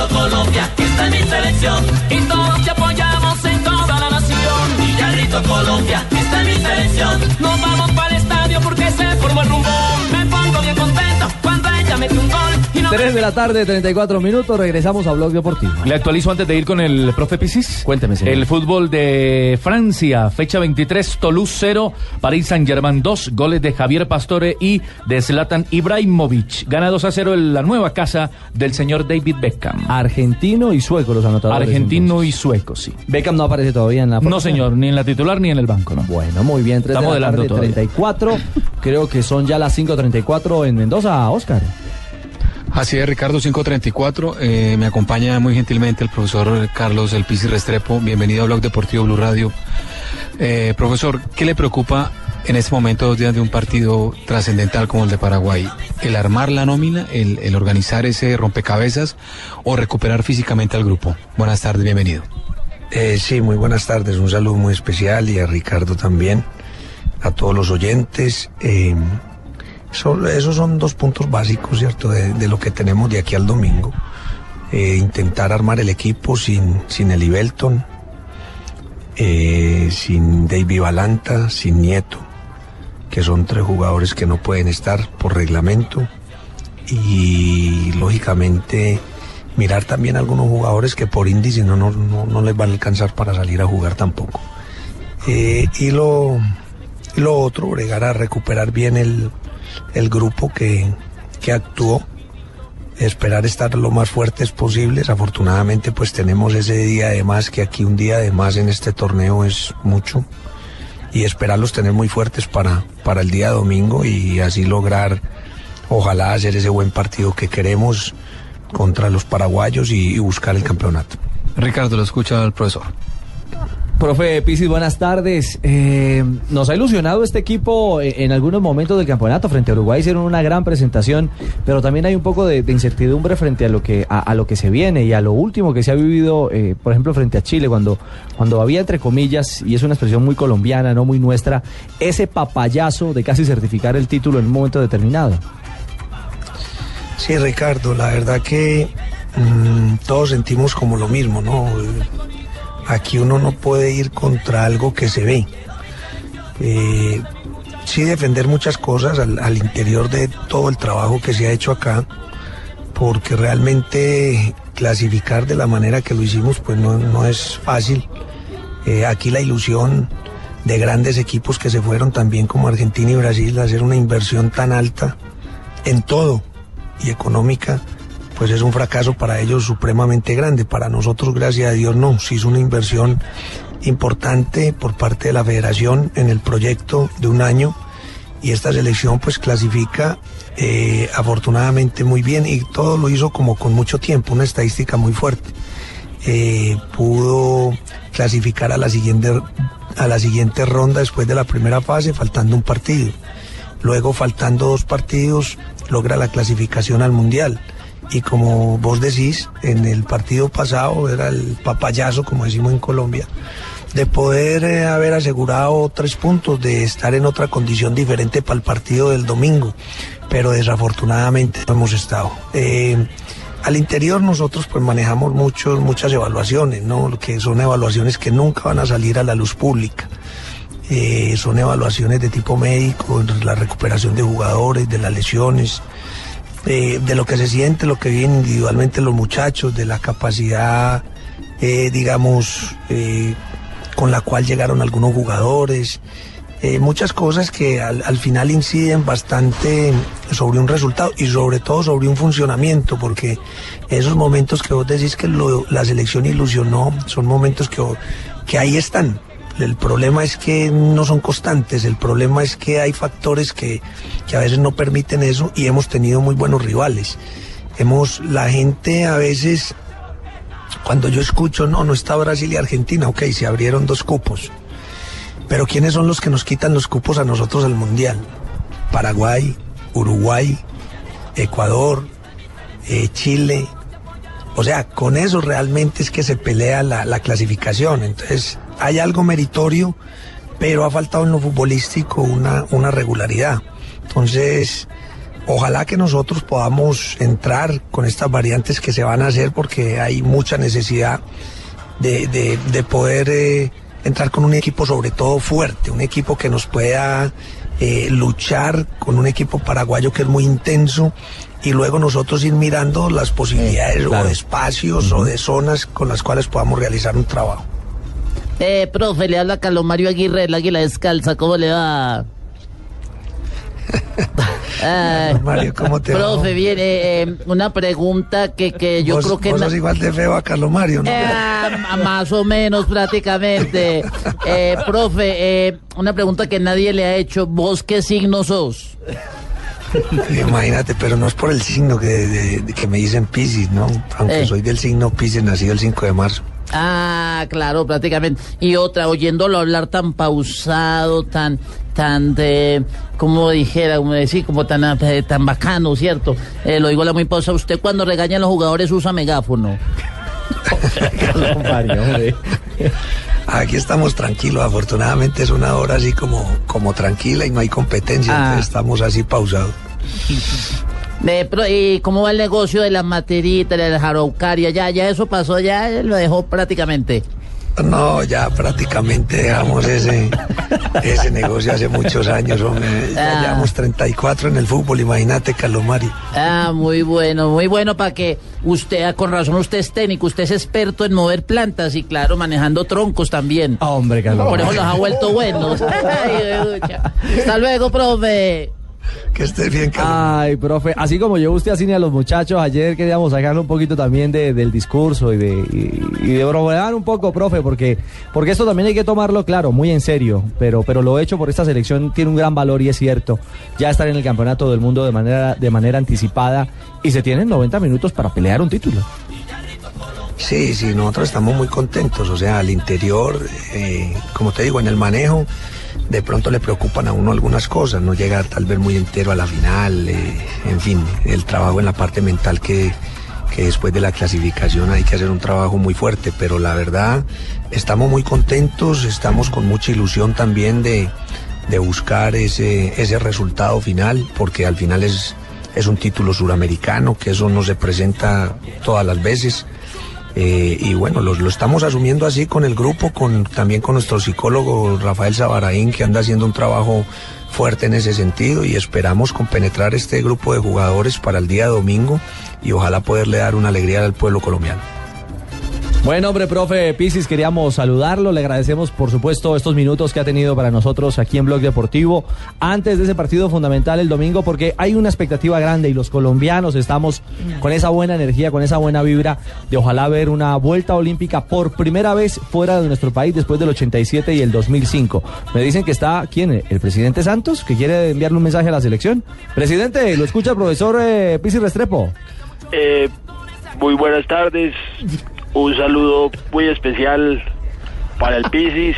Colombia, está en mi selección. Y todos te apoyamos en toda la nación. Y ya grito Colombia, en mi selección. Nos vamos para el estadio porque se formó el rumbón. Me pongo bien contento cuando ella mete un gol. 3 de la tarde, 34 minutos, regresamos a Blog Deportivo. Le actualizo antes de ir con el profe Pisis. Cuénteme, señor. El fútbol de Francia, fecha 23, Toulouse 0, París Saint-Germain 2, goles de Javier Pastore y de Zlatan Ibrahimovic. Gana 2 a 0 en la nueva casa del señor David Beckham. Argentino y sueco los anotadores. Argentino y sueco, sí. Beckham no aparece todavía en la No, señor, ni en la titular ni en el banco, ¿no? Bueno, muy bien, 3 Estamos de la adelante tarde, todavía. 34. Creo que son ya las 5.34 en Mendoza, Oscar. Así es, Ricardo 534. Eh, me acompaña muy gentilmente el profesor Carlos El Pisi Restrepo. Bienvenido a Blog Deportivo Blue Radio. Eh, profesor, ¿qué le preocupa En este momento, dos días de un partido trascendental como el de Paraguay, el armar la nómina, el, organizar ese rompecabezas o recuperar físicamente al grupo. Buenas tardes, bienvenido. Eh, sí, muy buenas tardes. Un saludo muy especial y a Ricardo también, a todos los oyentes. Esos son dos puntos básicos, ¿cierto?, de, lo que tenemos de aquí al domingo. Eh, intentar armar el equipo sin, sin Eli Belton, eh, sin David Valanta, sin Nieto, que son tres jugadores que no pueden estar por reglamento. Y lógicamente mirar también algunos jugadores que por índice no, no, no, no les van a alcanzar para salir a jugar tampoco. Eh, y, lo, lo otro, bregar a recuperar bien el, el grupo que, que actuó, esperar estar lo más fuertes posibles. Afortunadamente pues tenemos ese día de más, que aquí un día de más en este torneo es mucho. Y esperarlos tener muy fuertes para, para el día domingo y así lograr, ojalá, hacer ese buen partido que queremos contra los paraguayos y, y buscar el campeonato. Ricardo, lo escucha el profesor. Profe Pisis, buenas tardes. Eh, nos ha ilusionado este equipo en, en algunos momentos del campeonato. Frente a Uruguay hicieron una gran presentación, pero también hay un poco de, incertidumbre frente a lo que a, a lo que se viene y a lo último que se ha vivido, eh, por ejemplo, frente a Chile, cuando, cuando había entre comillas, y es una expresión muy colombiana, no muy nuestra, ese papayazo de casi certificar el título en un momento determinado. Sí, Ricardo, la verdad que mm, todos sentimos como lo mismo, ¿no? Aquí uno no puede ir contra algo que se ve. Eh, sí defender muchas cosas al, interior de todo el trabajo que se ha hecho acá, porque realmente clasificar de la manera que lo hicimos pues no, no es fácil. Eh, aquí la ilusión de grandes equipos que se fueron también como Argentina y Brasil hacer una inversión tan alta en todo y económica, pues es un fracaso para ellos supremamente grande. Para nosotros, gracias a Dios, no. Se hizo una inversión importante por parte de la federación en el proyecto de un año y esta selección pues clasifica eh, afortunadamente muy bien y todo lo hizo como con mucho tiempo, una estadística muy fuerte. Eh, pudo clasificar a la siguiente a la siguiente ronda después de la primera fase faltando un partido. Luego faltando dos partidos logra la clasificación al mundial. Y como vos decís, en el partido pasado era el papayazo, como decimos en Colombia, de poder eh, haber asegurado tres puntos, de estar en otra condición diferente para el partido del domingo. Pero desafortunadamente no hemos estado. Eh, al interior nosotros pues manejamos muchos, muchas evaluaciones, ¿no? Que son evaluaciones que nunca van a salir a la luz pública. Eh, son evaluaciones de tipo médico, la recuperación de jugadores, de las lesiones, de lo que se siente, lo que viven individualmente los muchachos, de la capacidad, eh, digamos, eh, con la cual llegaron algunos jugadores, eh, muchas cosas que al, al final inciden bastante sobre un resultado y sobre todo sobre un funcionamiento, porque esos momentos que vos decís que lo- la selección ilusionó son momentos que, que ahí están. El problema es que no son constantes, el problema es que hay factores que, que a veces no permiten eso y hemos tenido muy buenos rivales. Hemos, la gente a veces, cuando yo escucho, no, no está Brasil y Argentina, ok, se abrieron dos cupos. Pero ¿quiénes son los que nos quitan los cupos a nosotros al Mundial? Paraguay, Uruguay, Ecuador, eh, Chile. O sea, con eso realmente es que se pelea la, la clasificación. Entonces, hay algo meritorio, pero ha faltado en lo futbolístico una, una regularidad. Entonces, ojalá que nosotros podamos entrar con estas variantes que se van a hacer porque hay mucha necesidad de, de- de poder eh, entrar con un equipo sobre todo fuerte, un equipo que nos pueda eh, luchar con un equipo paraguayo que es muy intenso y luego nosotros ir mirando las posibilidades o de espacios o de zonas con las cuales podamos realizar un trabajo. Eh, profe, le habla Carlos Mario Aguirre, el águila descalza, ¿cómo le va? Ay, Mario, ¿cómo te va? profe, bien, eh, eh, una pregunta que, que yo Vos- creo que... vos sos igual de feo a Carlos Mario, ¿no? Eh, más o menos prácticamente. Eh, profe, eh, una pregunta que nadie le ha hecho. ¿Vos qué signo sos? Imagínate, pero no es por el signo que, de- de- que me dicen Pisces, ¿no? Aunque Eh. soy del signo Pisces, nacido el 5 de marzo. Ah, claro, prácticamente. Y otra, oyéndolo hablar tan pausado, tan... tan, eh, como dijera, como decir, como tan, eh, tan bacano, ¿cierto? Eh, lo digo a la muy pausa, usted cuando regaña a los jugadores usa megáfono. Aquí estamos tranquilos, afortunadamente es una hora así como, como tranquila y no hay competencia, Ah. entonces estamos así pausados. Eh, pero, ¿Y cómo va el negocio de las materitas, de la jaraucaria? Ya, ya eso pasó, ya lo dejó prácticamente. No, ya prácticamente dejamos ese, ese negocio hace muchos años, hombre. Ya Ah. llevamos 34 en el fútbol, imagínate, Carlos Mario. Ah, muy bueno, muy bueno para que usted, ah, con razón, usted es técnico, usted es experto en mover plantas y claro, manejando troncos también. Hombre, Carlos. Por eso los ha vuelto buenos. Hasta luego, profe. Que estés bien, Ay, profe, así como yo usted así a los muchachos, ayer queríamos sacarle un poquito también de- del discurso y de, y, y de bromear un poco, profe, porque, porque esto también hay que tomarlo claro, muy en serio, pero, pero lo hecho por esta selección tiene un gran valor y es cierto, ya estar en el campeonato del mundo de manera, de manera anticipada y se tienen 90 minutos para pelear un título. Sí, sí, nosotros estamos muy contentos, o sea, al interior, eh, como te digo, en el manejo, de pronto le preocupan a uno algunas cosas, no llega tal vez muy entero a la final, eh, en fin, el trabajo en la parte mental que, que después de la clasificación hay que hacer un trabajo muy fuerte, pero la verdad estamos muy contentos, estamos con mucha ilusión también de, de buscar ese, ese resultado final, porque al final es, es un título suramericano, que eso no se presenta todas las veces. Eh, y bueno, lo, lo estamos asumiendo así con el grupo, con, también con nuestro psicólogo Rafael Sabaraín, que anda haciendo un trabajo fuerte en ese sentido y esperamos compenetrar este grupo de jugadores para el día domingo y ojalá poderle dar una alegría al pueblo colombiano. Bueno, hombre, profe Pisis, queríamos saludarlo. Le agradecemos, por supuesto, estos minutos que ha tenido para nosotros aquí en Blog Deportivo antes de ese partido fundamental el domingo, porque hay una expectativa grande y los colombianos estamos con esa buena energía, con esa buena vibra de ojalá ver una vuelta olímpica por primera vez fuera de nuestro país después del 87 y el 2005. Me dicen que está, ¿quién? ¿El presidente Santos? Que quiere enviarle un mensaje a la selección. Presidente, lo escucha el profesor eh, Pisis Restrepo. Eh, muy buenas tardes. Un saludo muy especial para el Pisis.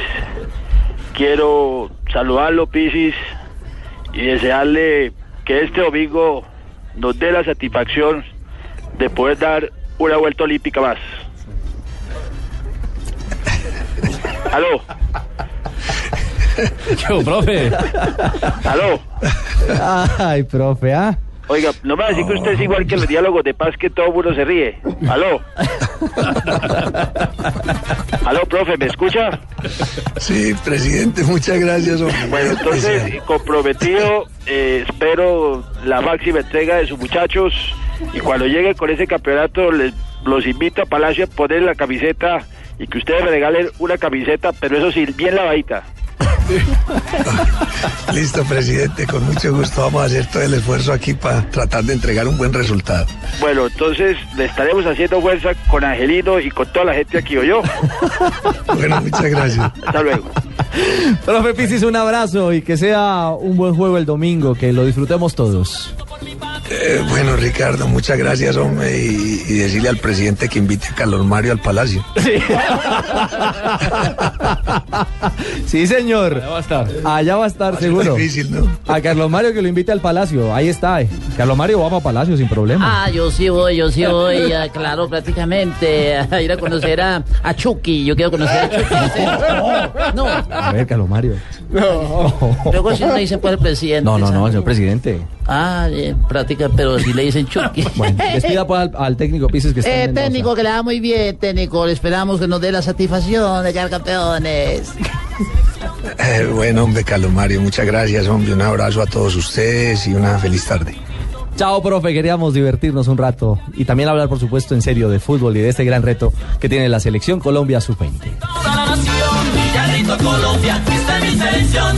Quiero saludarlo, Pisis, y desearle que este domingo nos dé la satisfacción de poder dar una vuelta olímpica más. ¿Aló? Yo, profe. ¿Aló? Ay, profe, ¿ah? Oiga, no me va a decir que usted es igual que los diálogos de paz que todo mundo se ríe. ¿Aló? ¿Aló, profe? ¿Me escucha? Sí, presidente, muchas gracias. hombre. Bueno, entonces, comprometido, eh, espero la máxima entrega de sus muchachos y cuando llegue con ese campeonato les, los invito a Palacio a poner la camiseta y que ustedes me regalen una camiseta, pero eso sí, bien lavadita. Listo, presidente, con mucho gusto vamos a hacer todo el esfuerzo aquí para tratar de entregar un buen resultado. Bueno, entonces le estaremos haciendo fuerza con Angelino y con toda la gente aquí, yo. Bueno, muchas gracias. Hasta luego. Profe Pisis, un abrazo y que sea un buen juego el domingo, que lo disfrutemos todos. Eh, bueno, Ricardo, muchas gracias, hombre, y, y decirle al presidente que invite a Carlos Mario al Palacio. Sí, señor. Allá va a estar. Allá va a estar, seguro. difícil, ¿no? A Carlos Mario que lo invite al Palacio. Ahí está. eh. Carlos Mario vamos a Palacio sin problema. Ah, yo sí voy, yo sí voy, ah, claro, prácticamente, a ir a conocer a, a Chucky, yo quiero conocer a Chucky. No, A ver, Carlos Mario. luego si no dicen pues el presidente. No, no, no, señor presidente. Ah, bien, práctica, pero si le dicen Chucky. Bueno, despida pues al, al técnico Pisis que está en Eh, Mendoza. técnico, que le va muy bien, técnico. Le esperamos que nos dé la satisfacción de quedar campeones. Eh, bueno, hombre, Carlos Mario, muchas gracias, hombre. Un abrazo a todos ustedes y una feliz tarde. Chao, profe. Queríamos divertirnos un rato y también hablar, por supuesto, en serio de fútbol y de este gran reto que tiene la selección Colombia sub-20. toda la nación. Colombia, esta es mi selección.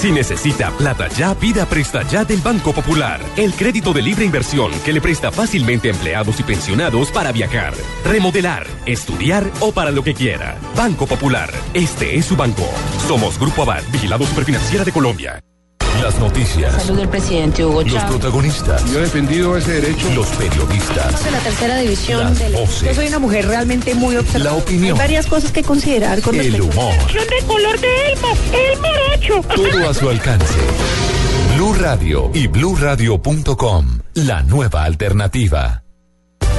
Si necesita plata ya, pida Presta Ya del Banco Popular. El crédito de libre inversión que le presta fácilmente a empleados y pensionados para viajar, remodelar, estudiar o para lo que quiera. Banco Popular. Este es su banco. Somos Grupo Abad, vigilado superfinanciera de Colombia. Las noticias. Salud del presidente Hugo Los Chávez. protagonistas. Yo he defendido ese derecho. Los periodistas. de la tercera división Las del... voces. Yo soy una mujer realmente muy observadora. La opinión. Hay varias cosas que considerar con El respecto humor. de color de Elmo, el morocho. Todo a su alcance. Blue Radio y bluradio.com. La nueva alternativa.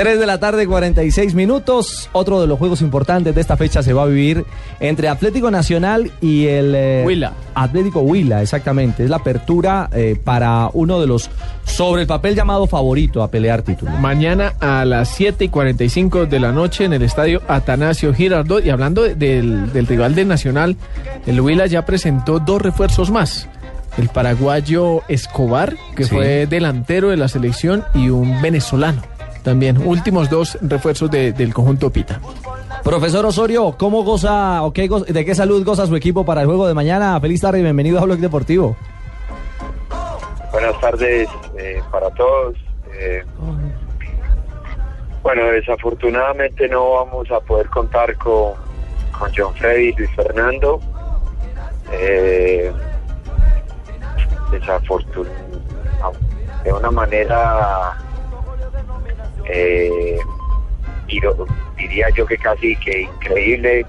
3 de la tarde, 46 minutos. Otro de los juegos importantes de esta fecha se va a vivir entre Atlético Nacional y el. Eh, Huila. Atlético Huila, exactamente. Es la apertura eh, para uno de los sobre el papel llamado favorito a pelear título. Mañana a las 7 y 45 de la noche en el estadio Atanasio Girardot. Y hablando del, del rival del Nacional, el Huila ya presentó dos refuerzos más el paraguayo Escobar, que fue delantero de la selección, y un venezolano. También, últimos dos refuerzos de- del conjunto Pita. Profesor Osorio, ¿cómo goza o qué go- de qué salud goza su equipo para el juego de mañana? Feliz tarde y bienvenido a Blog Deportivo. Buenas tardes eh, para todos. Eh, bueno, desafortunadamente no vamos a poder contar con, con John Freddy y Luis Fernando. Eh, desafortun- de una manera, eh, diría yo que casi que increíble,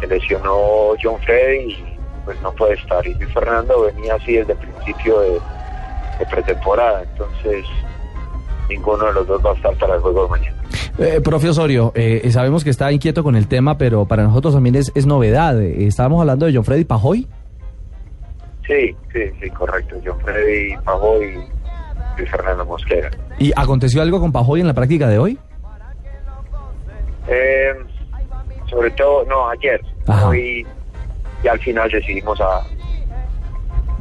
se lesionó John Freddy y pues no puede estar. Y Luis Fernando venía así desde el principio de, de pretemporada, entonces ninguno de los dos va a estar para el juego de mañana. Eh, profe Osorio, eh, sabemos que está inquieto con el tema, pero para nosotros también es, es novedad. Eh, estábamos hablando de John Freddy Pajoy. Sí, sí, sí, correcto. John Freddy Pajó y Luis Fernando Mosquera. ¿Y aconteció algo con Pajoy en la práctica de hoy? Eh, sobre todo, no, ayer. Hoy y al final decidimos a,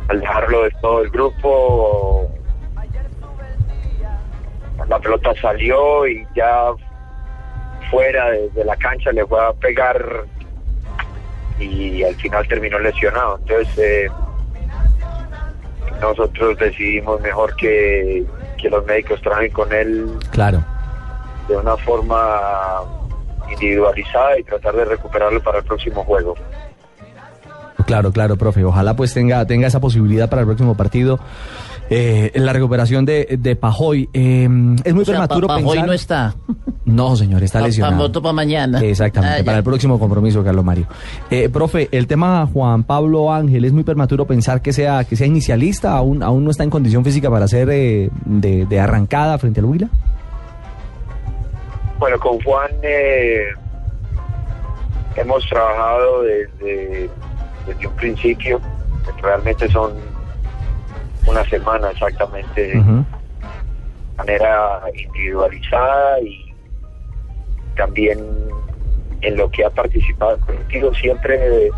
al dejarlo de todo el grupo. La pelota salió y ya fuera de, de la cancha le fue a pegar y al final terminó lesionado. Entonces eh, nosotros decidimos mejor que, que los médicos trabajen con él Claro. de una forma individualizada y tratar de recuperarlo para el próximo juego. Claro, claro, profe. Ojalá pues tenga, tenga esa posibilidad para el próximo partido. Eh, la recuperación de, de Pajoy. Eh, es muy O sea, prematuro Pa- Pajoy pensar... no está. No, señor, está Pa- lesionado. pa- voto pa' mañana. Exactamente, Ah, para el próximo compromiso, Carlos Mario. Eh, profe, el tema Juan Pablo Ángel, es muy prematuro pensar que sea que sea inicialista, aún, aún no está en condición física para ser eh, de, de arrancada frente al Huila. Bueno, con Juan eh, hemos trabajado desde, desde un principio, realmente son una semana exactamente, de manera individualizada y también en lo que ha participado contigo siempre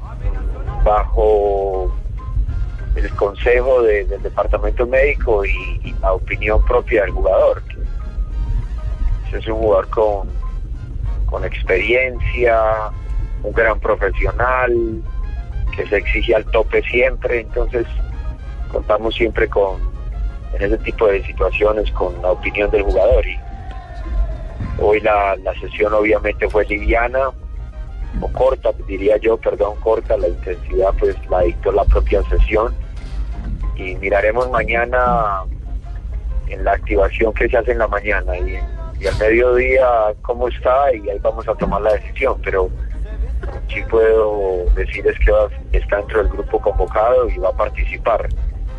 mm, bajo el consejo de- del departamento médico y, y la opinión propia del jugador. que es un jugador con, con experiencia, un gran profesional, que se exige al tope siempre, entonces contamos siempre con, en ese tipo de situaciones, con la opinión del jugador. Y hoy la, la sesión obviamente fue liviana, o corta, diría yo, perdón, corta, la intensidad pues la dictó la propia sesión. Y miraremos mañana en la activación que se hace en la mañana y, y al mediodía cómo está y ahí vamos a tomar la decisión. Pero sí puedo decirles que está dentro del grupo convocado y va a participar,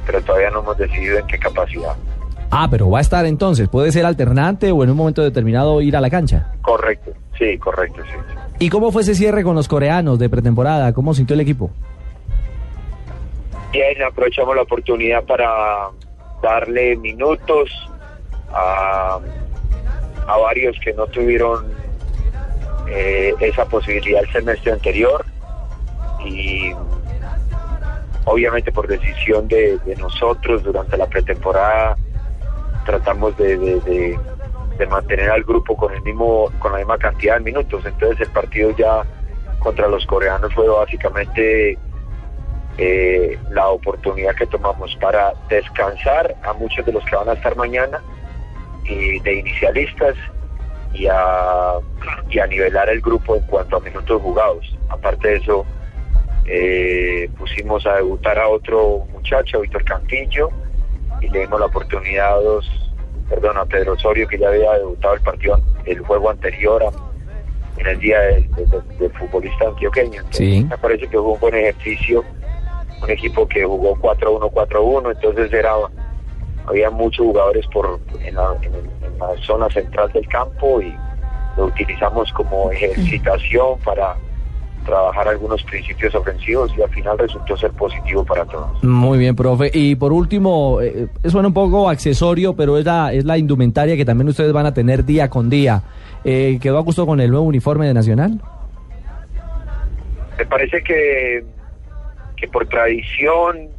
pero todavía no hemos decidido en qué capacidad. Ah, pero va a estar entonces. Puede ser alternante o en un momento determinado ir a la cancha. Correcto, sí, correcto, sí. ¿Y cómo fue ese cierre con los coreanos de pretemporada? ¿Cómo sintió el equipo? Bien, aprovechamos la oportunidad para darle minutos a, a varios que no tuvieron eh, esa posibilidad el semestre anterior y obviamente por decisión de, nosotros durante la pretemporada tratamos de, mantener al grupo con el mismo con la misma cantidad de minutos entonces el partido ya contra los coreanos fue básicamente eh, la oportunidad que tomamos para descansar a muchos de los que van a estar mañana y de inicialistas y a nivelar el grupo en cuanto a minutos jugados. Aparte de eso, eh, pusimos a debutar a otro muchacho, Víctor Cantillo, y le dimos la oportunidad a dos, perdón, a Pedro Osorio, que ya había debutado el partido, el juego anterior a- en el día del, del- del futbolista antioqueño. Entonces, Sí. Me parece que fue un buen ejercicio, un equipo que jugó 4-1, 4-1, entonces era había muchos jugadores por en la, en en la zona central del campo y lo utilizamos como ejercitación para trabajar algunos principios ofensivos y al final resultó ser positivo para todos. Muy bien, profe. Y por último, eh, eh, suena un poco accesorio, pero es la, es la indumentaria que también ustedes van a tener día con día. Eh, ¿Quedó a gusto con el nuevo uniforme de Nacional? Me parece que, que por tradición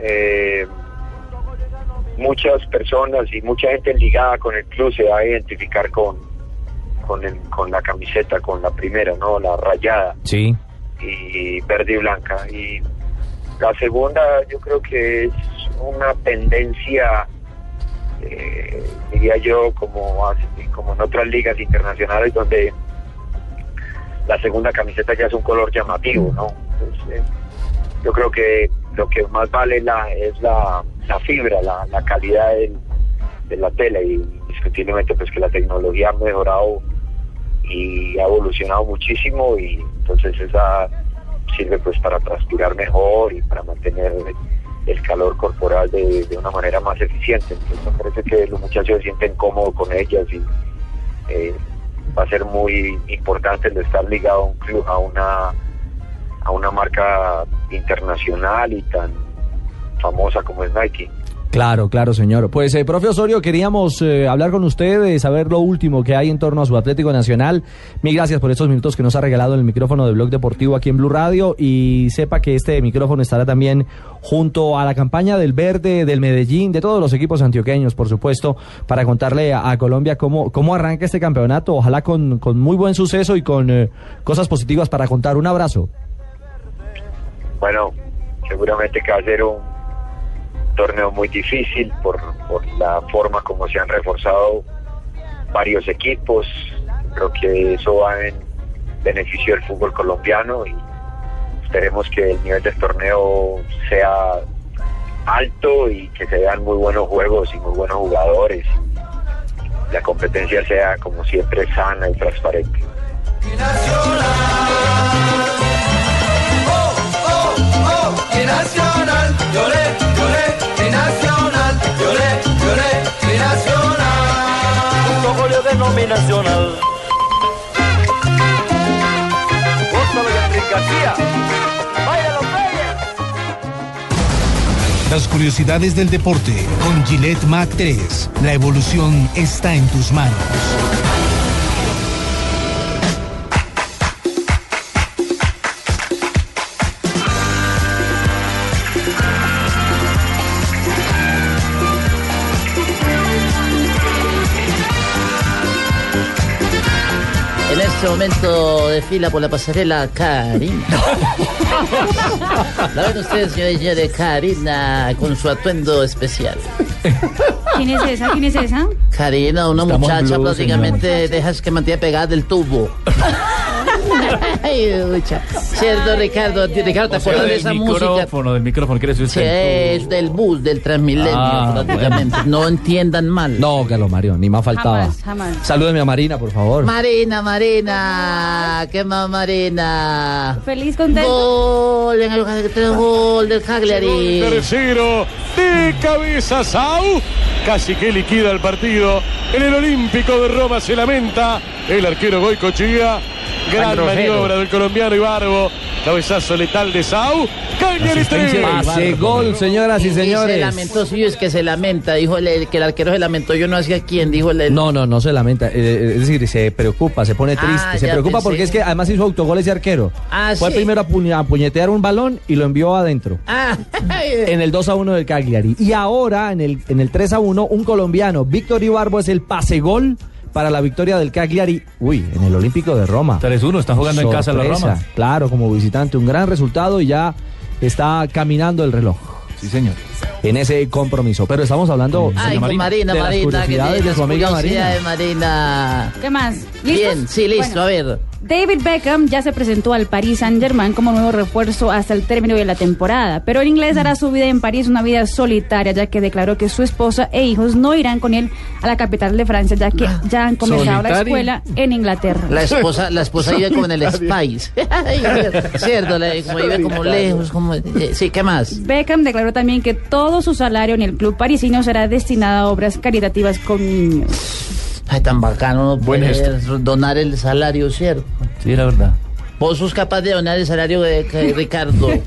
eh, muchas personas y mucha gente ligada con el club se va a identificar con, con, el- con la camiseta, con la primera, ¿no? La rayada. Sí. y verde y blanca. Y la segunda yo creo que es una tendencia, eh, diría yo, como, como en otras ligas internacionales donde la segunda camiseta ya es un color llamativo, ¿no? Entonces, eh, yo creo que lo que más vale la, es la, la fibra, la, la calidad del- de la tela y indiscutiblemente pues que la tecnología ha mejorado y ha evolucionado muchísimo y entonces esa sirve pues para transpirar mejor y para mantener el calor corporal de, de una manera más eficiente. Entonces me parece que los muchachos se sienten cómodos con ellas y eh, va a ser muy importante el estar ligado a un club, a una a una marca internacional y tan famosa como es Nike. Claro, claro, señor. Pues, eh, profe Osorio, queríamos eh, hablar con usted, de saber lo último que hay en torno a su Atlético Nacional. Mil gracias por estos minutos que nos ha regalado el micrófono de Blog Deportivo aquí en Blue Radio y sepa que este micrófono estará también junto a la campaña del Verde, del Medellín, de todos los equipos antioqueños, por supuesto, para contarle a, Colombia cómo, cómo arranca este campeonato. Ojalá con, con muy buen suceso y con eh, cosas positivas para contar. Un abrazo. Bueno, seguramente que va un torneo muy difícil por, por la forma como se han reforzado varios equipos. Creo que eso va en beneficio del fútbol colombiano y esperemos que el nivel del torneo sea alto y que se vean muy buenos juegos y muy buenos jugadores. La competencia sea como siempre sana y transparente. Mi nacional, lloré, lloré, mi nacional, lloré, lloré, mi nacional. Un poco de Enrique García. Báilalo, Las curiosidades del deporte con Gillette Mac 3. La evolución está en tus manos. Este momento desfila por la pasarela Karina. La ven ustedes, señores y señores, Karina, con su atuendo especial. ¿Quién es esa? ¿Quién es esa? Karina, una Estamos muchacha blue, prácticamente dejas que mantiene pegada del tubo. Ay. Cierto, Ricardo. Ricardo, ¿te acuerdas de del esa música? micrófono, del micrófono, ¿quiere decir Sí, usted? es del bus, del Transmilenio, Ah, prácticamente. No entiendan mal. No, Carlos Mario, ni más faltaba. Jamás, jamás. Salúdeme a Marina, por favor. Marina, Marina, ¿qué más, Marina? Feliz, contento. Gol, en el gol del Cagliari. Tercero de cabeza Sau. Casi que liquida el partido. En el Olímpico de Roma se lamenta el arquero Goicochea. Gran maniobra del colombiano Ibarbo. Cabezazo letal de Sau. Cagliari Asistencia 3. Pase gol, señoras y Se señores. lamentó, sí, es que se lamenta, dijo el, que el arquero se lamentó, yo no hacía quién, dijo el... el- No, no, no se lamenta. eh, es decir, se preocupa, se pone Ah, triste. se preocupa pensé. porque es que además hizo autogol ese arquero. Ah, Fue sí. primero a, puña- a puñetear un balón y lo envió adentro. Ah, En el 2 a 1 del Cagliari. Y ahora, en el, en el 3 a 1, un colombiano, Víctor Ibarbo, es el pase gol para la victoria del Cagliari. Uy, en el Olímpico de Roma. 3-1, está jugando en casa la. Roma. Claro, como visitante, un gran resultado y ya está caminando el reloj. Sí, señor. En ese compromiso. Pero estamos hablando Ay, con Marina, de las Marina, que curiosidades tiene de su amiga Marina. Marina. ¿Qué más? ¿Listos? Bien, sí, listo, Bueno. a ver. David Beckham ya se presentó al Paris Saint-Germain como nuevo refuerzo hasta el término de la temporada, pero el inglés hará su vida en París una vida solitaria, ya que declaró que su esposa e hijos no irán con él a la capital de Francia, ya que ya han comenzado la escuela en Inglaterra. La esposa, la esposa vive como en el Spice. Cierto, la- como vive como lejos, como... eh, Sí, ¿qué más? Beckham declaró también que todo su salario en el club parisino será destinado a obras caritativas con niños. Ay, tan bacano no Buen poder donar el salario, ¿cierto? Sí, la verdad. Vos sos capaz de donar el salario de, de Ricardo.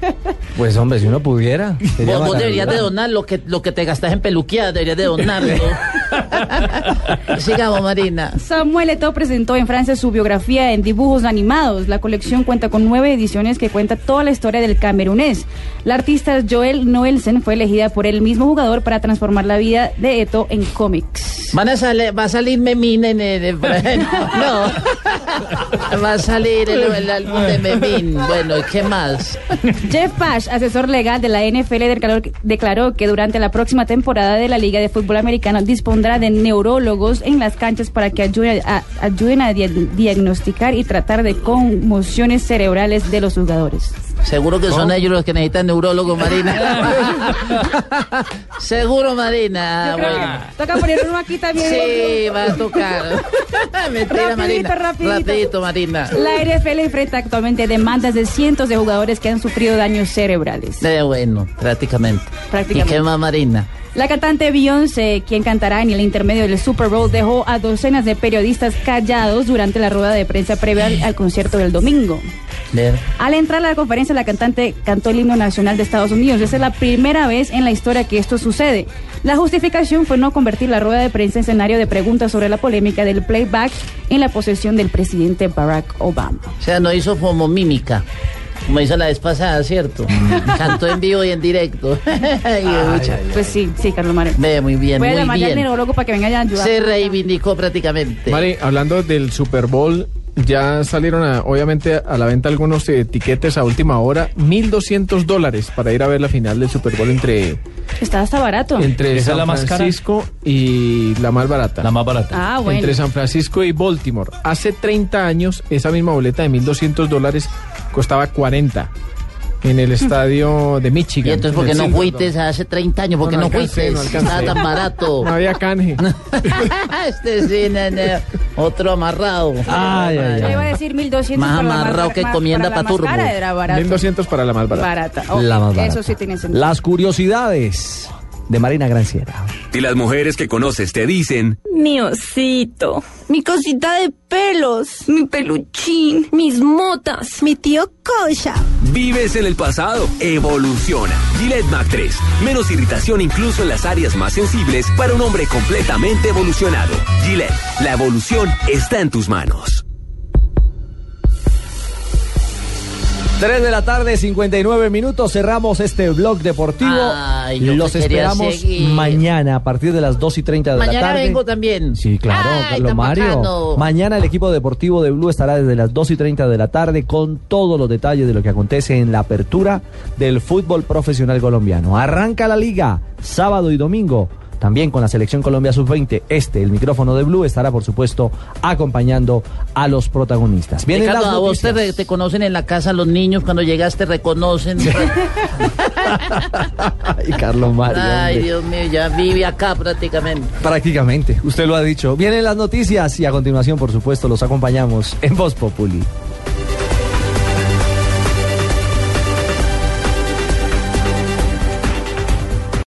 Pues hombre, si uno pudiera. Vos, vos deberías de donar lo que, lo que te gastas en peluqueada, deberías de donarlo. Sigamos, Marina. Samuel Eto'o presentó en Francia su biografía en dibujos animados. La colección cuenta con nueve ediciones que cuenta toda la historia del camerunés. La artista Joel Noelsen fue elegida por el mismo jugador para transformar la vida de Eto'o en cómics. Van a salir, va a salir Memín en el, no, va a salir el, el álbum de Memín. Bueno, ¿qué más? Jeff Pash, asesor legal de la NFL, declaró, declaró que durante la próxima temporada de la Liga de Fútbol Americano de neurólogos en las canchas para que ayuden a, ayuden a dia- diagnosticar y tratar de conmociones cerebrales de los jugadores. Seguro que son ellos los que necesitan neurólogo, Marina. Seguro, Marina. Bueno. Toca poner uno aquí también. Sí, va a tocar. Mentira, Rapidito, Marina. rapidito. Rapidito, Marina. La NFL enfrenta actualmente demandas de cientos de jugadores que han sufrido daños cerebrales. Eh, bueno, prácticamente. Prácticamente. ¿Y qué más, Marina? La cantante Beyoncé, quien cantará en el intermedio del Super Bowl, dejó a docenas de periodistas callados durante la rueda de prensa previa al, al concierto del domingo. Ver. Al entrar a la conferencia, la cantante cantó el himno nacional de Estados Unidos. Esa es la primera vez en la historia que esto sucede. La justificación fue no convertir la rueda de prensa en escenario de preguntas sobre la polémica del playback en la posesión del presidente Barack Obama. O sea, no hizo como mímica. Como hizo la vez pasada, ¿cierto? Cantó en vivo y en directo. Ay, mucha. Pues sí, sí, Carlos Mario. Ve, muy bien, Voy a muy llamarle al bien. neurólogo para que venga a ayudar. Se reivindicó prácticamente. Mari, hablando del Super Bowl, ya salieron a- obviamente a la venta algunos eh, tiquetes a última hora, 1.200 dólares para ir a ver la final del Super Bowl entre, Está hasta barato. entre ¿Esa es San la más cara? Francisco y la más barata. La más barata. Ah, bueno. Entre San Francisco y Baltimore. Hace 30 años, esa misma boleta de 1.200 dólares costaba 40 en el estadio de Michigan. Y entonces, ¿por qué no fuiste hace 30 años? ¿Por qué no, alcancé, fuiste? no. Estaba tan barato. No había canje. este sí, nene, otro amarrado. Ay, ay, Yo ay. iba a decir 1200 Más para la amarrado que más- comienda para la pa' turbo. más cara era barato. 1.200 para la más barata. Barata. Ok, La más barata. Eso sí tiene sentido. Las curiosidades de Marina Granciera. Y las mujeres que conoces te dicen, Mi osito, mi cosita de pelos, mi peluchín, mis motas, mi tío Kosha. vives en el pasado, evoluciona. Gillette Mac 3, menos irritación incluso en las áreas más sensibles para un hombre completamente evolucionado. Gillette, la evolución está en tus manos. 3 de la tarde, 59 minutos. Cerramos este blog deportivo. Ay, yo Los esperamos seguir. mañana a partir de las 2 y 30 de la Mañana tarde. vengo también. Sí, claro, Ay, Carlos Mario. bacano. Mañana el equipo deportivo de Blue estará desde las 2 y 30 de la tarde con todos los detalles de lo que acontece en la apertura del fútbol profesional colombiano. Arranca la liga sábado y domingo. También con la selección Colombia Sub-20, este, el micrófono de Blue, estará por supuesto acompañando a los protagonistas. Vienen Ricardo, las a vos te, te conocen en la casa los niños, cuando llegas te reconocen. Ay, Carlos Mario. Ay. Dios mío, ya vive acá prácticamente. Prácticamente, usted lo ha dicho. Vienen las noticias y a continuación, por supuesto, los acompañamos en Voz Populi.